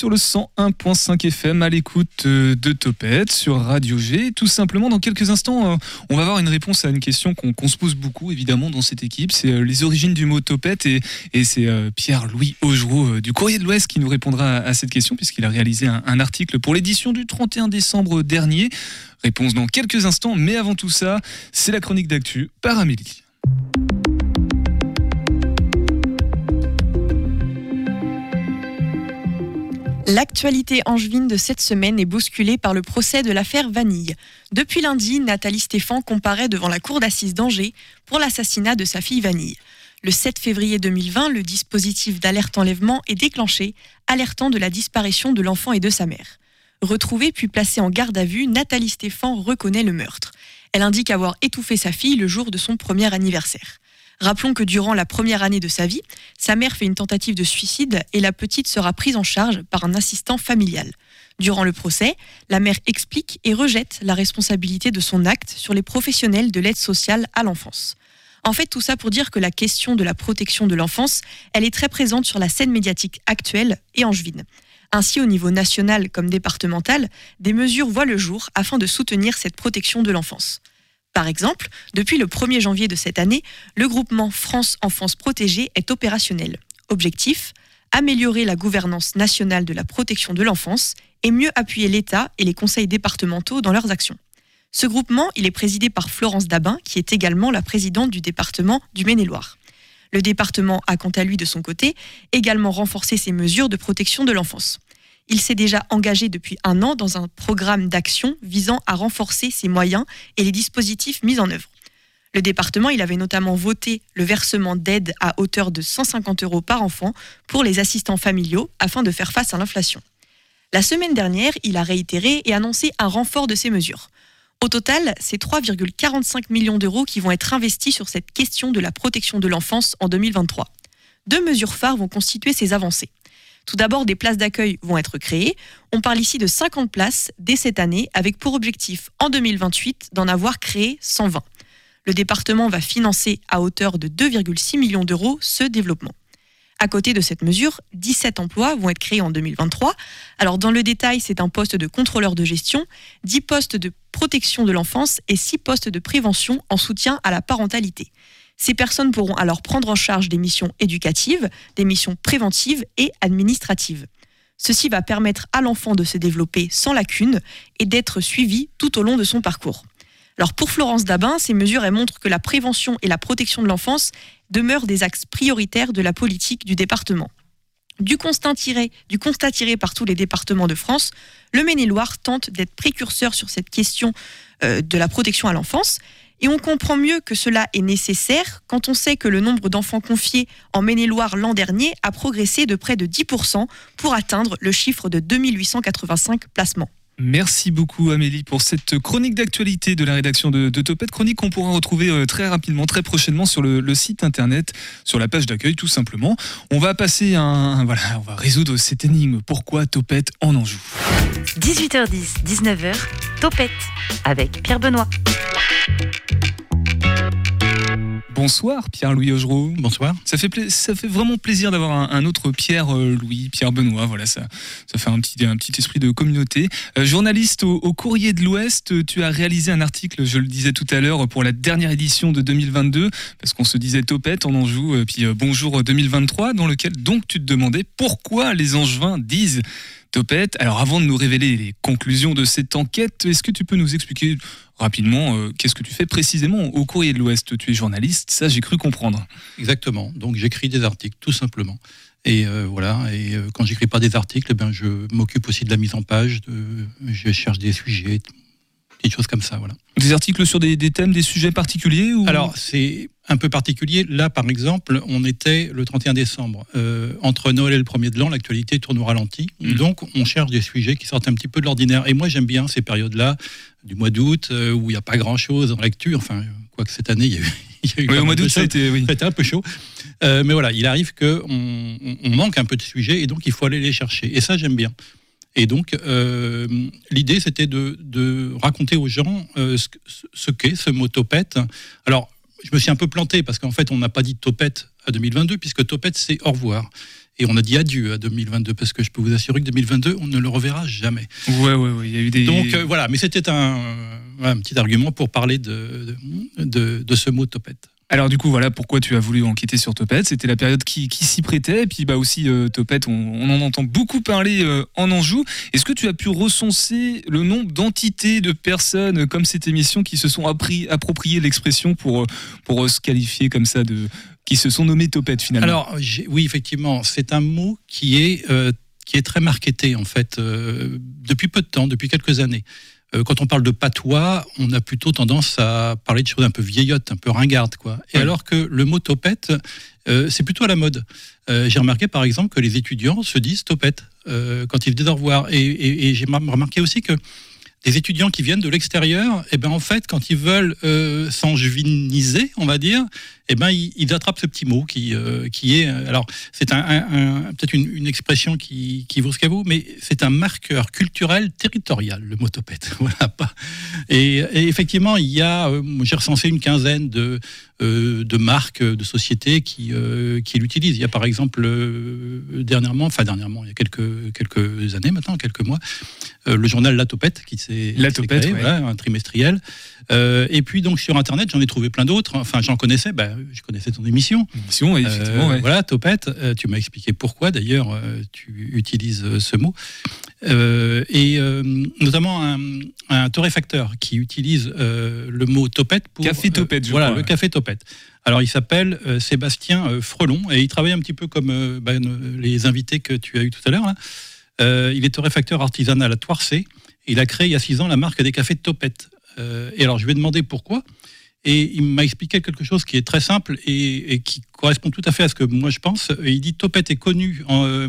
sur le 101.5 FM à l'écoute euh, de Topette sur Radio G. Tout simplement, dans quelques instants, euh, on va avoir une réponse à une question qu'on se pose beaucoup évidemment dans cette équipe. C'est euh, les origines du mot Topette et, c'est Pierre-Louis Augereau du Courrier de l'Ouest qui nous répondra à, cette question puisqu'il a réalisé un article pour l'édition du 31 décembre dernier. Réponse dans quelques instants, mais avant tout ça, c'est la chronique d'actu par Amélie. L'actualité angevine de cette semaine est bousculée par le procès de l'affaire Vanille. Depuis lundi, Nathalie Stéphan comparaît devant la cour d'assises d'Angers pour l'assassinat de sa fille Vanille. Le 7 février 2020, le dispositif d'alerte enlèvement est déclenché, alertant de la disparition de l'enfant et de sa mère. Retrouvée puis placée en garde à vue, Nathalie Stéphan reconnaît le meurtre. Elle indique avoir étouffé sa fille le jour de son premier anniversaire. Rappelons que durant la première année de sa vie, sa mère fait une tentative de suicide et la petite sera prise en charge par un assistant familial. Durant le procès, la mère explique et rejette la responsabilité de son acte sur les professionnels de l'aide sociale à l'enfance. En fait, tout ça pour dire que la question de la protection de l'enfance, elle est très présente sur la scène médiatique actuelle et angevine. Ainsi, au niveau national comme départemental, des mesures voient le jour afin de soutenir cette protection de l'enfance. Par exemple, depuis le 1er janvier de cette année, le groupement France Enfance Protégée est opérationnel. Objectif améliorer la gouvernance nationale de la protection de l'enfance et mieux appuyer l'État et les conseils départementaux dans leurs actions. Ce groupement, il est présidé par Florence Dabin, qui est également la présidente du département du Maine-et-Loire. Le département a quant à lui, de son côté, également renforcé ses mesures de protection de l'enfance. Il s'est déjà engagé depuis un an dans un programme d'action visant à renforcer ses moyens et les dispositifs mis en œuvre. Le département, il avait notamment voté le versement d'aide à hauteur de 150 euros par enfant pour les assistants familiaux afin de faire face à l'inflation. La semaine dernière, il a réitéré et annoncé un renfort de ces mesures. Au total, c'est 3,45 millions d'euros qui vont être investis sur cette question de la protection de l'enfance en 2023. Deux mesures phares vont constituer ces avancées. Tout d'abord, des places d'accueil vont être créées. On parle ici de 50 places dès cette année, avec pour objectif en 2028 d'en avoir créé 120. Le département va financer à hauteur de 2,6 millions d'euros ce développement. À côté de cette mesure, 17 emplois vont être créés en 2023. Alors dans le détail, c'est un poste de contrôleur de gestion, 10 postes de protection de l'enfance et 6 postes de prévention en soutien à la parentalité. Ces personnes pourront alors prendre en charge des missions éducatives, des missions préventives et administratives. Ceci va permettre à l'enfant de se développer sans lacune et d'être suivi tout au long de son parcours. Alors pour Florence Dabin, ces mesures montrent que la prévention et la protection de l'enfance demeurent des axes prioritaires de la politique du département. Du constat tiré, du constat tiré par tous les départements de France, le Maine-et-Loire tente d'être précurseur sur cette question euh, de la protection à l'enfance. Et on comprend mieux que cela est nécessaire quand on sait que le nombre d'enfants confiés en Maine-et-Loire l'an dernier a progressé de près de 10% pour atteindre le chiffre de 2885 placements. Merci beaucoup Amélie pour cette chronique d'actualité de la rédaction de, de Topette. Chronique qu'on pourra retrouver euh, très rapidement, très prochainement sur le, site internet, sur la page d'accueil tout simplement. On va passer voilà, on va résoudre cette énigme. Pourquoi Topette en Anjou? 18h10, 19h, Topette avec Pierre Benoît. Bonsoir Pierre-Louis Augereau. Bonsoir. Ça fait, ça fait vraiment plaisir d'avoir un, un autre Pierre-Louis, Pierre Benoît. Voilà, ça, ça fait un petit, un petit esprit de communauté. Euh, journaliste au, au Courrier de l'Ouest, tu as réalisé un article, je le disais tout à l'heure, pour la dernière édition de 2022, parce qu'on se disait topette en Anjou, euh, puis euh, bonjour 2023, dans lequel donc tu te demandais pourquoi les Angevins disent Topette. Alors avant de nous révéler les conclusions de cette enquête, est-ce que tu peux nous expliquer rapidement euh, qu'est-ce que tu fais précisément au Courrier de l'Ouest? Tu es journaliste, ça j'ai cru comprendre. Exactement. Donc j'écris des articles, tout simplement. Et euh, voilà. Et euh, quand j'écris pas des articles, eh ben je m'occupe aussi de la mise en page. Je cherche des sujets, comme ça. Voilà. Des articles sur des, des thèmes, des sujets particuliers ou... Alors c'est un peu particulier. Là, par exemple, on était le 31 décembre. Euh, entre Noël et le 1er de l'an, l'actualité tourne au ralenti. Mm. Donc, on cherche des sujets qui sortent un petit peu de l'ordinaire. Et moi, j'aime bien ces périodes-là, du mois d'août, euh, où il n'y a pas grand-chose en lecture. Enfin, quoique cette année, il y a eu. il y a eu Oui, au mois d'août, ça a choses. été. Oui. C'était un peu chaud. Euh, mais voilà, il arrive qu'on on, on manque un peu de sujets et donc il faut aller les chercher. Et ça, j'aime bien. Et donc, euh, l'idée, c'était de, de raconter aux gens euh, ce, ce qu'est ce mot topette. Alors, je me suis un peu planté parce qu'en fait, on n'a pas dit topette à 2022 puisque topette, c'est au revoir. Et on a dit adieu à 2022 parce que je peux vous assurer que 2022, on ne le reverra jamais. Ouais, ouais, ouais. Il y a eu des. Donc euh, voilà, mais c'était un, un petit argument pour parler de, de, de ce mot topette. Alors du coup, voilà pourquoi tu as voulu enquêter sur Topette. C'était la période qui, s'y prêtait. Et puis bah aussi euh, Topette, on, en entend beaucoup parler euh, en Anjou. Est-ce que tu as pu recenser le nombre d'entités, de personnes euh, comme cette émission qui se sont appris, approprié l'expression pour, euh, pour se qualifier comme ça de qui se sont nommés Topette finalement? Alors oui, effectivement, c'est un mot qui est qui est très marketé en fait depuis peu de temps, depuis quelques années. Euh, quand on parle de patois, on a plutôt tendance à parler de choses un peu vieillottes, un peu ringardes, quoi. Et alors que le mot topette, euh, c'est plutôt à la mode. Euh, j'ai remarqué par exemple que les étudiants se disent topette quand ils disent au revoir. Et, et- et j'ai mar- remarqué aussi que des étudiants qui viennent de l'extérieur, et ben en fait, quand ils veulent euh, s'angeviniser, on va dire, eh ben ils, ils attrapent ce petit mot qui euh, qui est euh, alors c'est un, un- un- peut-être une, une expression qui, qui vaut ce qu'elle vaut, mais c'est un marqueur culturel territorial le mot topette. Voilà pas. Et, et effectivement, il y a, euh, j'ai recensé une quinzaine de euh, de marques, de sociétés qui qui l'utilisent. Il y a par exemple dernièrement, enfin dernièrement, il y a quelques quelques années maintenant, quelques mois, le journal La Topette qui s'est La Topette, créé, ouais. voilà, un trimestriel. Euh, et puis donc sur internet, j'en ai trouvé plein d'autres. Enfin, j'en connaissais. bah, je connaissais ton émission. Émission, oui, effectivement, ouais. Voilà, Topette. Euh, tu m'as expliqué pourquoi. D'ailleurs, euh, tu utilises euh, ce mot. Euh, et euh, notamment un, un torréfacteur qui utilise euh, le mot topette pour Café Topette, je voilà crois, le ouais. café topette. Alors il s'appelle euh, Sébastien euh, Frelon et il travaille un petit peu comme euh, bah, les invités que tu as eu tout à l'heure. Euh, il est torréfacteur artisanal à Toircé. Il a créé il y a six ans la marque des cafés Topette. Euh, et alors je lui ai demandé pourquoi. Et il m'a expliqué quelque chose qui est très simple et, qui correspond tout à fait à ce que moi je pense. Il dit Topette est connu en, euh,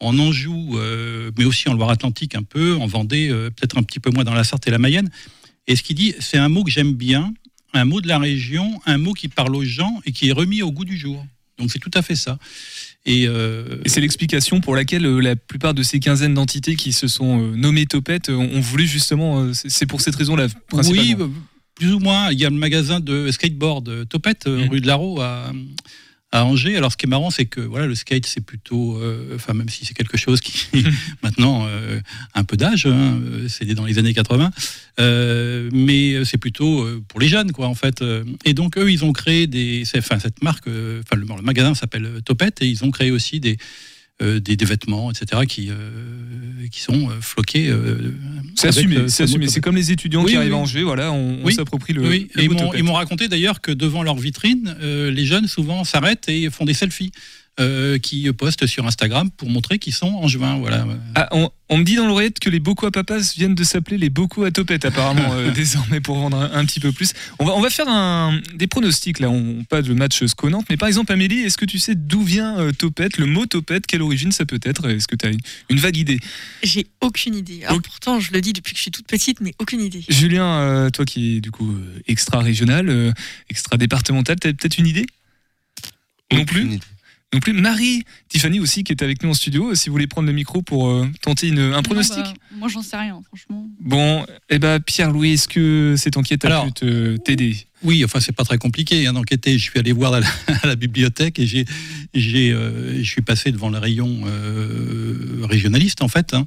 Anjou, euh, mais aussi en Loire-Atlantique un peu, en Vendée, peut-être un petit peu moins dans la Sarthe et la Mayenne. Et ce qu'il dit, c'est un mot que j'aime bien, un mot de la région, un mot qui parle aux gens et qui est remis au goût du jour. Donc c'est tout à fait ça. Et, euh, Et c'est l'explication pour laquelle euh, la plupart de ces quinzaines d'entités qui se sont euh, nommées Topette ont voulu justement. c'est pour cette raison-là. Oui, principalement. bah, plus ou moins. Il y a le magasin de skateboard Topette, euh, rue de Larreau à, à Angers. Alors, ce qui est marrant, c'est que voilà, le skate, c'est plutôt, euh, enfin, même si c'est quelque chose qui maintenant euh, a un peu d'âge, hein, euh, c'est dans les années 80, euh, mais c'est plutôt pour les jeunes, quoi, en fait. Et donc, eux, ils ont créé des, enfin, cette marque, enfin, le, le magasin s'appelle Topette, et ils ont créé aussi des des, des vêtements, etc., qui, euh, qui sont euh, floqués. euh, C'est assumé, euh, c'est assumé. C'est comme les étudiants Oui, qui arrivent oui. à Angers, voilà, on, s'approprie le. Oui, le et ils m'ont- Topette. ils m'ont raconté d'ailleurs que devant leur vitrine, euh, les jeunes souvent s'arrêtent et font des selfies euh, qui postent sur Instagram pour montrer qu'ils sont en juin. Voilà. Ah, on, on me dit dans l'oreillette que les Bocaux à Papas viennent de s'appeler les Bocaux à Topette, apparemment, euh, désormais, pour vendre un, un petit peu plus. On va, on va faire un, des pronostics, là, on pas de match sconante, mais par exemple, Amélie, est-ce que tu sais d'où vient euh, Topette, le mot Topette, quelle origine ça peut être? Est-ce que tu as une, une vague idée? J'ai aucune idée. Alors pourtant, je le dis depuis que je suis toute petite, mais aucune idée. Julien, euh, toi qui es du coup extra-régional, euh, extra-départemental, tu as peut-être une idée? Non plus? Non plus. Marie, Tiffany aussi, qui est avec nous en studio, euh, si vous voulez prendre le micro pour euh, tenter une- un pronostic. Bah, Moi, j'en sais rien, franchement. Bon, eh ben Pierre-Louis, est-ce que cette enquête a Alors, pu te- t'aider? Oui, enfin, c'est pas très compliqué hein, d'enquêter. Je suis allé voir à la, à la bibliothèque et j'ai, j'ai, euh, je suis passé devant le rayon euh, régionaliste, en fait. hein.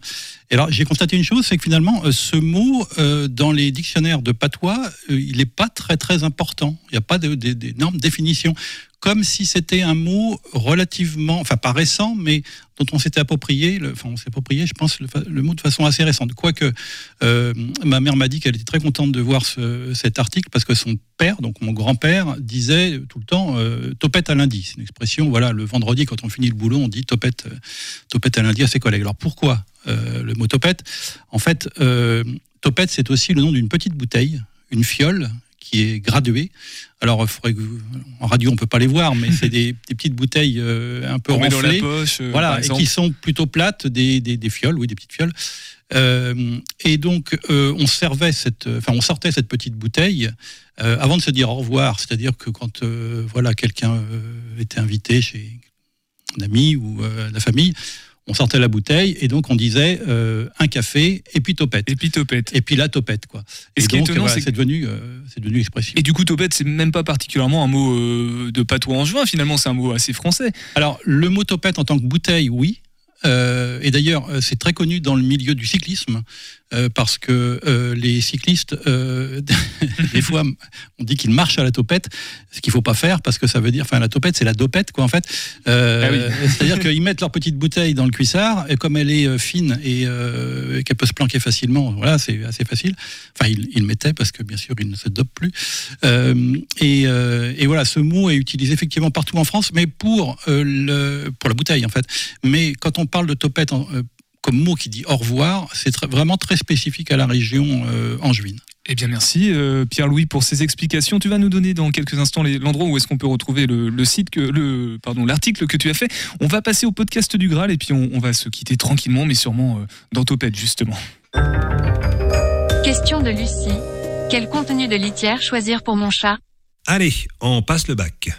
Et alors, j'ai constaté une chose, c'est que finalement, euh, ce mot, euh, dans les dictionnaires de patois, euh, il n'est pas très, très important. Il n'y a pas de- de- d'énormes définitions. Comme si c'était un mot relativement, enfin, pas récent, mais dont on s'était approprié, enfin, on s'est approprié, je pense, le, mot de façon assez récente. Quoique, euh, ma mère m'a dit qu'elle était très contente de voir ce- cet article parce que son père, donc mon grand-père, disait tout le temps euh, topette à lundi. C'est une expression, voilà, le vendredi, quand on finit le boulot, on dit topette, euh, topette à lundi à ses collègues. Alors pourquoi euh, le mot topette? En fait, topette, c'est aussi le nom d'une petite bouteille, une fiole qui est graduée. Alors, il faudrait que vous- en radio, on peut pas les voir, mais c'est des, des petites bouteilles euh, un peu On met dans la renflées, poche, euh, voilà, et qui sont plutôt plates, des, des, des fioles, oui, des petites fioles. Euh, et donc, euh, on servait cette, enfin, on sortait cette petite bouteille euh, avant de se dire au revoir. C'est-à-dire que quand, euh, voilà, quelqu'un euh, était invité chez un ami ou euh, la famille, on sortait la bouteille et donc on disait euh, un café et puis topette. Et puis topette. Et puis la topette, quoi. Et ce qui est donc, étonnant, voilà, c'est que- devenu, euh, c'est devenu expressif. Et du coup, topette, c'est même pas particulièrement un mot euh, de patois en juin, finalement, c'est un mot assez français. Alors, le mot topette en tant que bouteille, oui. Euh, et d'ailleurs, euh, c'est très connu dans le milieu du cyclisme, euh, parce que euh, les cyclistes, euh, des fois, on dit qu'ils marchent à la topette, ce qu'il faut pas faire, parce que ça veut dire, enfin, la topette, c'est la dopette, quoi, en fait. Ah C'est-à-dire qu'ils mettent leur petite bouteille dans le cuissard, et comme elle est fine et qu'elle peut se planquer facilement, voilà, c'est assez facile. Enfin, ils il le mettaient, parce que bien sûr, ils ne se dopent plus. Et, et voilà, ce mot est utilisé effectivement partout en France, mais pour, le, pour la bouteille en fait. Mais quand on parle de topette en- comme mot qui dit au revoir, c'est très- vraiment très spécifique à la région euh, angevine. Eh bien, merci euh, Pierre-Louis pour ces explications. Tu vas nous donner dans quelques instants les- l'endroit où est-ce qu'on peut retrouver le, le site que le pardon l'article que tu as fait. On va passer au podcast du Graal et puis on, on va se quitter tranquillement, mais sûrement euh, dans Topette justement. Question de Lucie. Quel contenu de litière choisir pour mon chat? Allez, on passe le bac.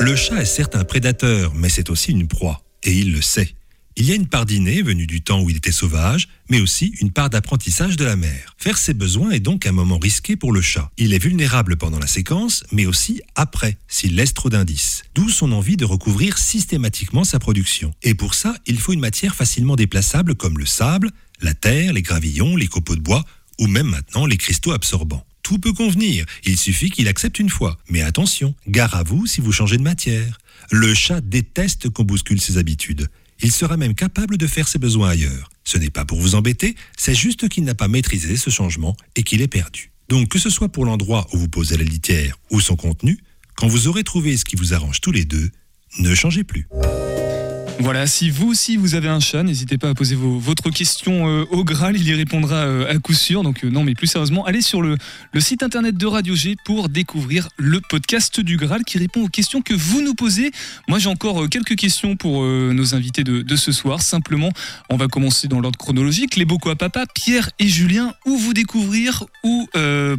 Le chat est certes un prédateur, mais c'est aussi une proie, et il le sait. Il y a une part d'inné venue du temps où il était sauvage, mais aussi une part d'apprentissage de la mère. Faire ses besoins est donc un moment risqué pour le chat. Il est vulnérable pendant la séquence, mais aussi après, s'il laisse trop d'indices. D'où son envie de recouvrir systématiquement sa production. Et pour ça, il faut une matière facilement déplaçable comme le sable, la terre, les gravillons, les copeaux de bois, ou même maintenant les cristaux absorbants. Tout peut convenir, il suffit qu'il accepte une fois. Mais attention, gare à vous si vous changez de matière. Le chat déteste qu'on bouscule ses habitudes. Il sera même capable de faire ses besoins ailleurs. Ce n'est pas pour vous embêter, c'est juste qu'il n'a pas maîtrisé ce changement et qu'il est perdu. Donc que ce soit pour l'endroit où vous posez la litière ou son contenu, quand vous aurez trouvé ce qui vous arrange tous les deux, ne changez plus. Voilà, si vous aussi vous avez un chat, n'hésitez pas à poser vos, votre question euh, au Graal, il y répondra euh, à coup sûr. Donc euh, non, mais plus sérieusement, allez sur le, le site internet de Radio G pour découvrir le podcast du Graal qui répond aux questions que vous nous posez. Moi j'ai encore quelques questions pour nos invités de, de ce soir. Simplement, on va commencer dans l'ordre chronologique. Les bocaux à papa, Pierre et Julien, où vous découvrir, ou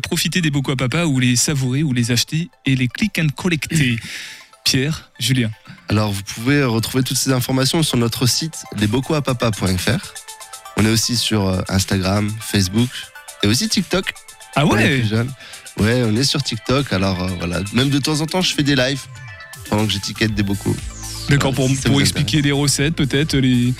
profiter des bocaux à papa, ou les savourer, ou les acheter et les click and collecter? Pierre, Julien. Alors, vous pouvez retrouver toutes ces informations sur notre site lesbocoapapa.fr. On est aussi sur euh, Instagram, Facebook et aussi TikTok. Ah ouais. Ouais, on est sur TikTok. Alors, euh, voilà. Même de temps en temps, je fais des lives pendant que j'étiquette des bocaux. D'accord, pour, pour expliquer des recettes, peut-être les.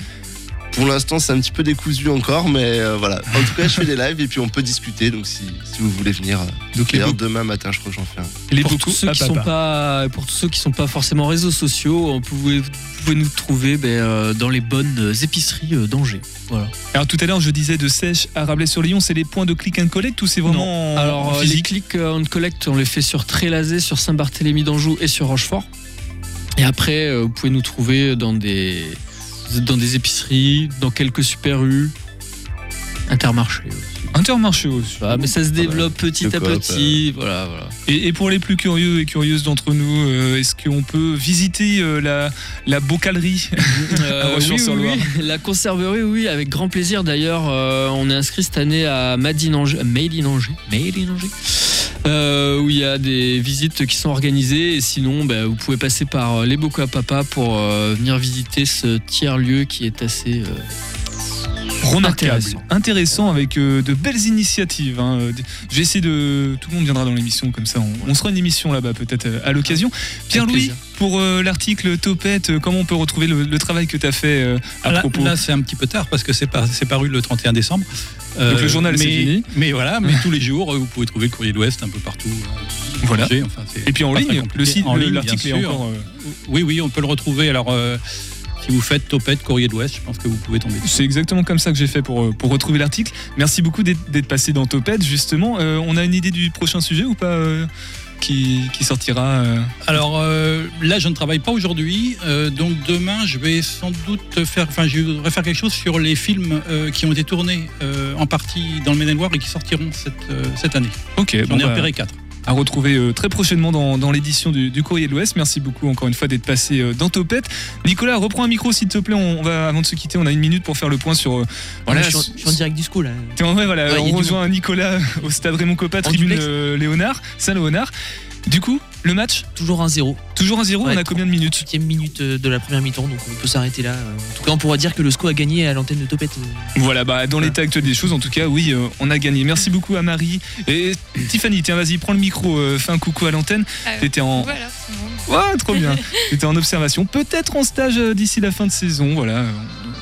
Pour l'instant, c'est un petit peu décousu encore, mais euh, voilà. En tout cas, je fais des lives et puis on peut discuter. Donc, si, si vous voulez venir, euh, Donc, les demain matin, je crois que j'en fais un. Les pour tous ceux qui sont pas pour tous ceux qui sont pas forcément réseaux sociaux, on pouvait- vous pouvez nous trouver ben, euh, dans les bonnes épiceries euh, d'Angers. Voilà. Alors tout à l'heure, je disais de Sèche à Rabelais-sur-Lyon, c'est les points de click and collect ou c'est vraiment en- Alors en les click on collect, on les fait sur Trélazé, sur Saint-Barthélemy d'Anjou et sur Rochefort. Et après, euh, vous pouvez nous trouver dans des dans des épiceries, dans quelques super rues, Intermarché. aussi. Intermarché aussi. Ah, mais ça se développe petit Le à coop, petit. Voilà, voilà. Et, et pour les plus curieux et curieuses d'entre nous, euh, est-ce qu'on peut visiter euh, la, la bocalerie à Euh, oui, Rochefort-sur-Loire oui, oui. La conserverie, oui, avec grand plaisir. D'ailleurs, euh, on est inscrit cette année à Made in Angers, Made in Angers, Made in Angers, euh, où il y a des visites qui sont organisées. Et sinon, bah, vous pouvez passer par euh, les Bocaux à Papa pour euh, venir visiter ce tiers-lieu qui est assez. Remarquable, Intéressant. intéressant, avec euh, de belles initiatives. hein. Euh, de. Tout le monde viendra dans l'émission, comme ça on, on sera une émission là-bas peut-être euh, à l'occasion. Pierre-Louis, pour euh, l'article Topette, euh, comment on peut retrouver le, le travail que tu as fait euh, à là, propos là, c'est un petit peu tard parce que c'est paru le 31 décembre. Euh, Donc le journal, c'est mais- fini. Mais voilà, mais tous les jours, vous pouvez trouver le courrier de l'Ouest un peu partout. euh, Voilà. Enfin, c'est Et puis en ligne, le site, En le- ligne, l'article bien est sûr. encore. euh, Oui, oui, on peut le retrouver. Alors, euh, si vous faites Topette, courrier de l'Ouest, je pense que vous pouvez tomber. C'est exactement comme ça que j'ai fait pour, euh, pour retrouver l'article. Merci beaucoup d'être passé dans Topette, justement. Euh, on a une idée du prochain sujet ou pas euh, qui, qui sortira euh Alors là, je ne travaille pas aujourd'hui, donc demain, je vais sans doute faire, enfin, je voudrais faire quelque chose sur les films qui ont été tournés en partie dans le Maine-et-Loire et qui sortiront cette, cette année. Ok, J'en bon ai bah, repéré quatre. À retrouver euh, très prochainement dans, dans l'édition du, du Courrier de l'Ouest. Merci beaucoup encore une fois d'être passé euh, dans Topette. Nicolas, reprends un micro s'il te plaît. On, va avant de se quitter, on a une minute pour faire le point sur. euh, Voilà, je, suis en, direct du school. là. T'es en vrai, voilà, Ouais, on rejoint Nicolas au stade Raymond Coppa, tribune Léonard, Saint-Léonard. Du coup, Le match Toujours un 0 Toujours un 0 On a combien de minutes 8 minute euh, de la première mi-temps, donc on peut s'arrêter là. Euh, En tout cas, on pourra dire que le SCO a gagné à l'antenne de Topette. euh. Voilà, bah, dans l'état actuel des choses, en tout cas, oui, euh, on a gagné. Merci beaucoup à Marie. Et Tiffany, tiens, vas-y, prends le micro, euh, fais un coucou à l'antenne. T'étais en. Voilà, bon. Ouais, trop bien. T'étais en observation, peut-être en stage euh, d'ici la fin de saison. Voilà, euh,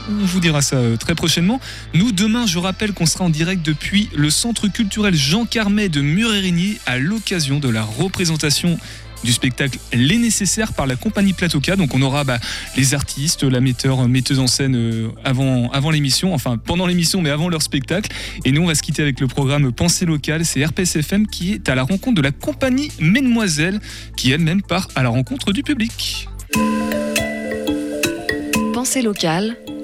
on vous dira ça euh, très prochainement. Nous, demain, je rappelle qu'on sera en direct depuis le centre culturel Jean Carmet de Murérigny à l'occasion de la représentation du spectacle Les Nécessaires par la compagnie Platoka. Donc on aura bah, les artistes, la metteur, metteuse en scène euh, avant, avant l'émission, enfin pendant l'émission mais avant leur spectacle. Et nous on va se quitter avec le programme Pensée locale, c'est RPSFM qui est à la rencontre de la compagnie Mesdemoiselles qui elle-même part à la rencontre du public. Pensée locale,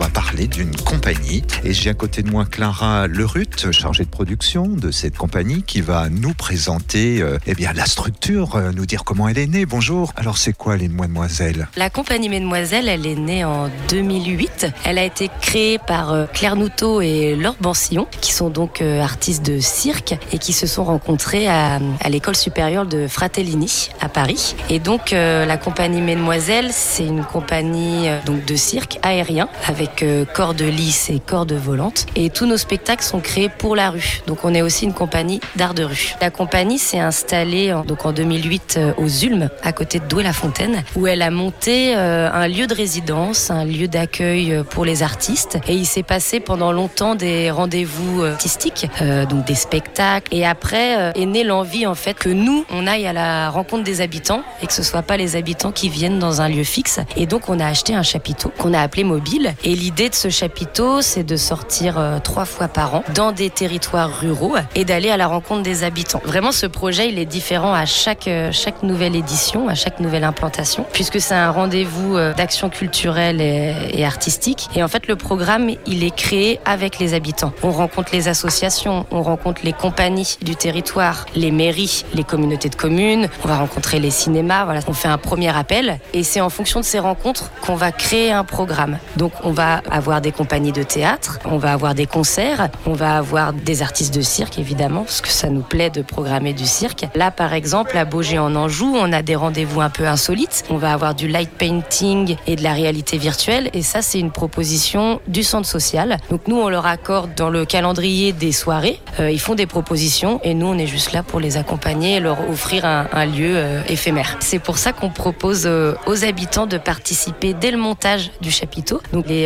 Va parler d'une compagnie et j'ai à côté de moi Clara Lerut, chargée de production de cette compagnie, qui va nous présenter euh, eh bien la structure, euh, nous dire comment elle est née. Bonjour. Alors c'est quoi les Mademoiselles La compagnie Mesdemoiselles, elle est née en 2008. Elle a été créée par euh, Claire Noutot et Laure Bansillon, qui sont donc euh, artistes de cirque et qui se sont rencontrés à, l'école supérieure de Fratellini à Paris. Et donc la compagnie Mesdemoiselles, c'est une compagnie donc de cirque aérien avec euh, cordes lisses et cordes volantes. Et tous nos spectacles sont créés pour la rue. Donc on est aussi une compagnie d'art de rue. La compagnie s'est installée en, donc en 2008 euh, aux Ulmes, à côté de Douai-la-Fontaine, où elle a monté euh, un lieu de résidence, un lieu d'accueil pour les artistes. Et il s'est passé pendant longtemps des rendez-vous artistiques, donc des spectacles. Et après est née l'envie en fait que nous, on aille à la rencontre des habitants et que ce soit pas les habitants qui viennent dans un lieu fixe. Et donc on a acheté un chapiteau qu'on a appelé mobile. L'idée de ce chapiteau, c'est de sortir euh, trois fois par an dans des territoires ruraux et d'aller à la rencontre des habitants. Vraiment, ce projet, il est différent à chaque, euh, chaque nouvelle édition, à chaque nouvelle implantation, puisque c'est un rendez-vous euh, d'action culturelle et, et artistique. Et en fait, le programme, il est créé avec les habitants. On rencontre les associations, on rencontre les compagnies du territoire, les mairies, les communautés de communes, on va rencontrer les cinémas. Voilà, on fait un premier appel et c'est en fonction de ces rencontres qu'on va créer un programme. Donc, on va avoir des compagnies de théâtre, on va avoir des concerts, on va avoir des artistes de cirque évidemment, parce que ça nous plaît de programmer du cirque. Là, par exemple, à Beaugé en Anjou, on a des rendez-vous un peu insolites. On va avoir du light painting et de la réalité virtuelle, et ça, c'est une proposition du centre social. Donc nous, on leur accorde dans le calendrier des soirées. Euh, ils font des propositions, et nous, on est juste là pour les accompagner et leur offrir un, lieu euh, éphémère. C'est pour ça qu'on propose euh, aux habitants de participer dès le montage du chapiteau.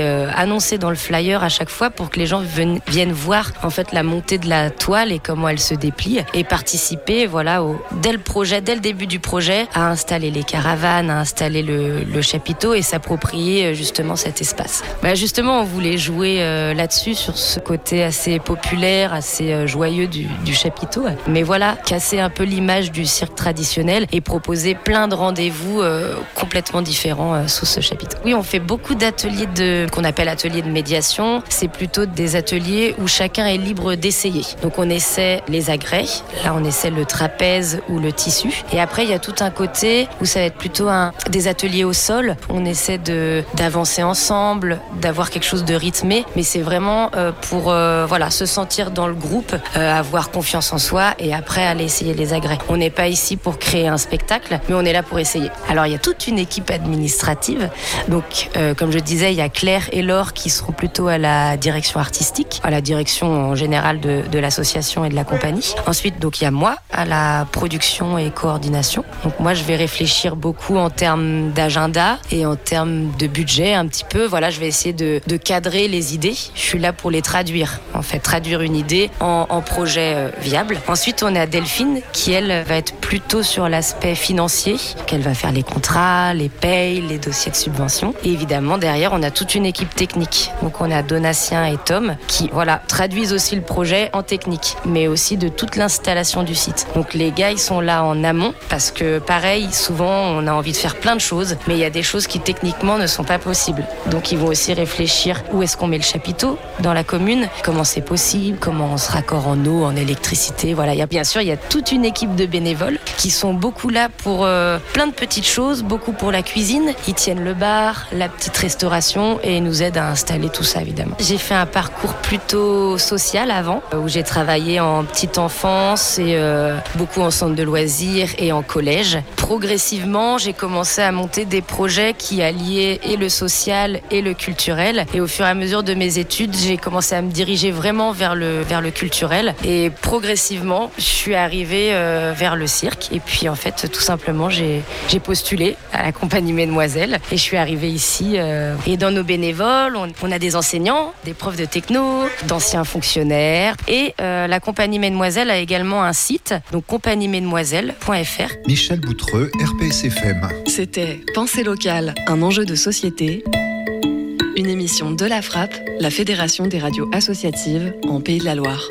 Euh, annoncer dans le flyer à chaque fois pour que les gens viennent, voir en fait la montée de la toile et comment elle se déplie et participer voilà dès le projet, dès le début du projet à installer les caravanes, à installer le, chapiteau et s'approprier euh, justement cet espace. Bah justement on voulait jouer euh, là-dessus sur ce côté assez populaire, assez euh, joyeux du, chapiteau. Mais voilà, casser un peu l'image du cirque traditionnel et proposer plein de rendez-vous complètement différents sous ce chapiteau. Oui, on fait beaucoup d'ateliers de qu'on appelle ateliers de médiation. C'est plutôt des ateliers où chacun est libre d'essayer. Donc on essaie les agrès, là on essaie le trapèze ou le tissu. Et après il y a tout un côté où ça va être plutôt des ateliers au sol. On essaie de d'avancer ensemble, d'avoir quelque chose de rythmé, mais c'est vraiment euh, pour euh, voilà se sentir dans le groupe, euh, avoir confiance en soi et après aller essayer les agrès. On n'est pas ici pour créer un spectacle, mais on est là pour essayer. Alors il y a toute une équipe administrative. Donc comme je disais, il y a Claire et Laure qui seront plutôt à la direction artistique, à la direction en général de, l'association et de la compagnie. Ensuite donc il y a moi à la production et coordination. Donc moi je vais réfléchir beaucoup en termes d'agenda et en termes de budget un petit peu. Voilà, je vais essayer de, cadrer les idées. Je suis là pour les traduire. En fait, traduire une idée en, en projet euh, viable. Ensuite, on a Delphine qui, elle, va être plutôt sur l'aspect financier, qu'elle va faire les contrats, les payes, les dossiers de subvention. Et évidemment, derrière, on a toute une équipe technique. Donc, on a Donatien et Tom qui, voilà, traduisent aussi le projet en technique, mais aussi de toute l'installation du site. Donc, les gars, ils sont là en amont parce que, pareil, souvent, on a envie de faire plein de choses, mais il y a des choses qui techniquement ne sont pas possibles. Donc, ils vont aussi réfléchir où est-ce qu'on met le chapiteau dans la commune, comment c'est possible, comment on se raccorde en eau, en électricité. Voilà, bien sûr, il y a toute une équipe de bénévoles qui sont beaucoup là pour euh, plein de petites choses, beaucoup pour la cuisine. Ils tiennent le bar, la petite restauration et nous aident à installer tout ça évidemment. J'ai fait un parcours plutôt social avant, où j'ai travaillé en petite enfance et euh, beaucoup en centre de loisirs et en collège. Progressivement, j'ai commencé à monter des projets qui alliaient et le social et le culturel. Et au fur et à mesure de mes études, j'ai commencé à me diriger vraiment vers le, vers le culturel. Et progressivement, je suis arrivée euh, vers le cirque. Et puis en fait, tout simplement, j'ai postulé à la compagnie Mesdemoiselles. Et je suis arrivée ici. euh, et dans nos bénévoles, on, on a des enseignants, des profs de techno, d'anciens fonctionnaires. Et euh, la compagnie Mesdemoiselles a également un site, donc compagniemesdemoiselles.fr. Michel Boutreux, RPSFM. C'était Pensée locale, un enjeu de société. Une émission de la Frappe, la Fédération des radios associatives en Pays de la Loire.